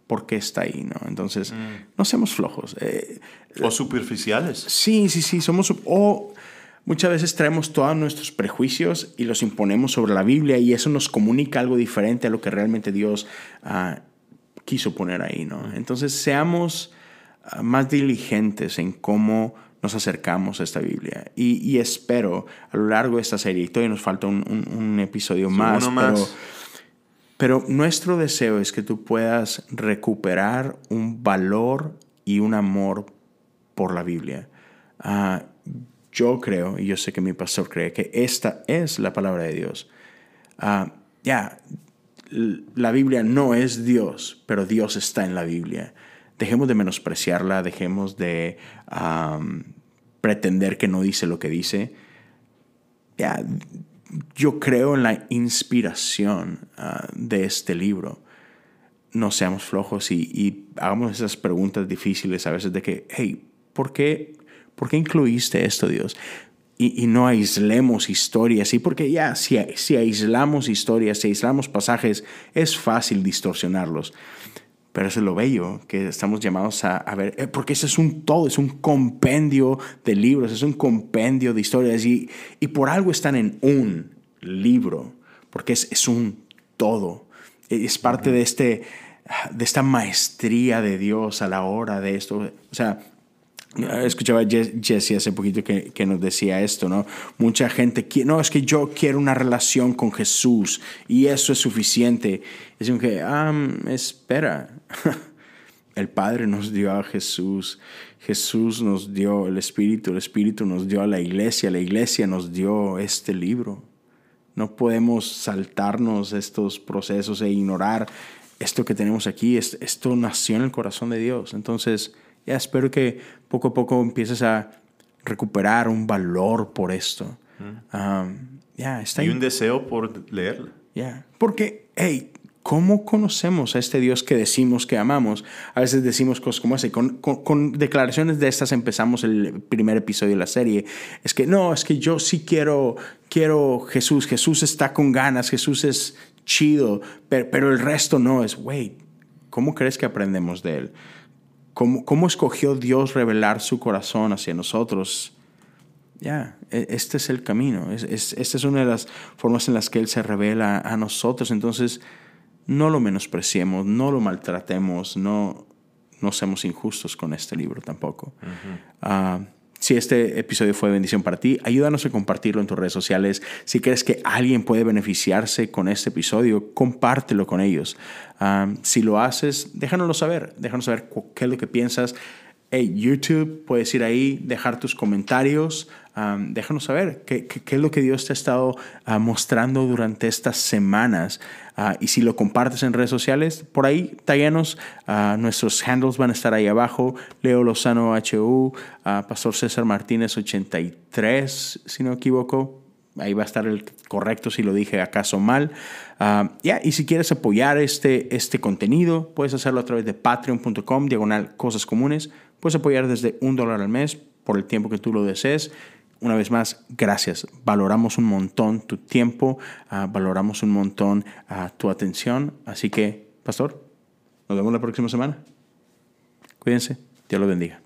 por qué está ahí, ¿no? Entonces, mm. no seamos flojos. Eh, o superficiales. Sí, sí, sí, somos... O muchas veces traemos todos nuestros prejuicios y los imponemos sobre la Biblia y eso nos comunica algo diferente a lo que realmente Dios uh, quiso poner ahí, ¿no? Entonces, seamos más diligentes en cómo nos acercamos a esta Biblia. Y, espero a lo largo de esta serie, y todavía nos falta un, episodio más, pero, pero nuestro deseo es que tú puedas recuperar un valor y un amor por la Biblia. Ah, yo creo, y yo sé que mi pastor cree, que esta es la palabra de Dios. Ah, ya, la Biblia no es Dios, pero Dios está en la Biblia. Dejemos de menospreciarla, dejemos de pretender que no dice lo que dice. Ya, yo creo en la inspiración ah, de este libro. No seamos flojos y, hagamos esas preguntas difíciles a veces de que, hey, ¿por qué, ¿por qué incluiste esto, Dios? y, no aislemos historias, ¿sí? porque ya si, si aislamos historias, si aislamos pasajes, es fácil distorsionarlos. Pero eso es lo bello, que estamos llamados a, ver, eh, porque eso es un todo, es un compendio de libros, es un compendio de historias y, y por algo están en un libro, porque es, es un todo. Es parte de, este, de esta maestría de Dios a la hora de esto. O sea, Escuchaba a Jesse hace poquito que, que, nos decía esto, ¿no? Mucha gente, no, es que yo quiero una relación con Jesús y eso es suficiente. Es como que, ah, espera, el Padre nos dio a Jesús, Jesús nos dio el Espíritu, el Espíritu nos dio a la iglesia, la iglesia nos dio este libro. No podemos saltarnos estos procesos e ignorar esto que tenemos aquí. Esto nació en el corazón de Dios. Entonces, ya espero que poco a poco empieces a recuperar un valor por esto. Um, está y un deseo por leerla. Ya, porque, hey, ¿cómo conocemos a este Dios que decimos que amamos? A veces decimos cosas como. Con, con, declaraciones de estas empezamos el primer episodio de la serie. Es que no, es que yo sí quiero, quiero Jesús. Jesús está con ganas. Jesús es chido. Pero, pero el resto no es, wait, ¿cómo crees que aprendemos de él? ¿Cómo, cómo escogió Dios revelar su corazón hacia nosotros? Ya, e, este es el camino. Es, esta es una de las formas en las que Él se revela a nosotros. Entonces, no lo menospreciemos, no lo maltratemos, no, no seamos injustos con este libro tampoco. Si este episodio fue bendición para ti, ayúdanos a compartirlo en tus redes sociales. Si crees que alguien puede beneficiarse con este episodio, compártelo con ellos. si lo haces, déjanoslo saber. Déjanos saber qué es lo que piensas. Hey, YouTube, puedes ir ahí, dejar tus comentarios. déjanos saber qué, qué, es lo que Dios te ha estado ah, mostrando durante estas semanas. Ah, y si lo compartes en redes sociales, por ahí, taguenos. Uh, nuestros handles van a estar ahí abajo. Leo Lozano HU, ah, Pastor César Martínez 83, si no equivoco. Ahí va a estar el correcto si lo dije acaso mal. ya y si quieres apoyar este, este contenido, puedes hacerlo a través de patreon.com, diagonal cosas comunes. Puedes apoyar desde un dólar al mes por el tiempo que tú lo desees una vez más, gracias. Valoramos un montón tu tiempo, ah, valoramos un montón ah, tu atención. Así que, pastor, nos vemos la próxima semana. Cuídense. Dios lo bendiga.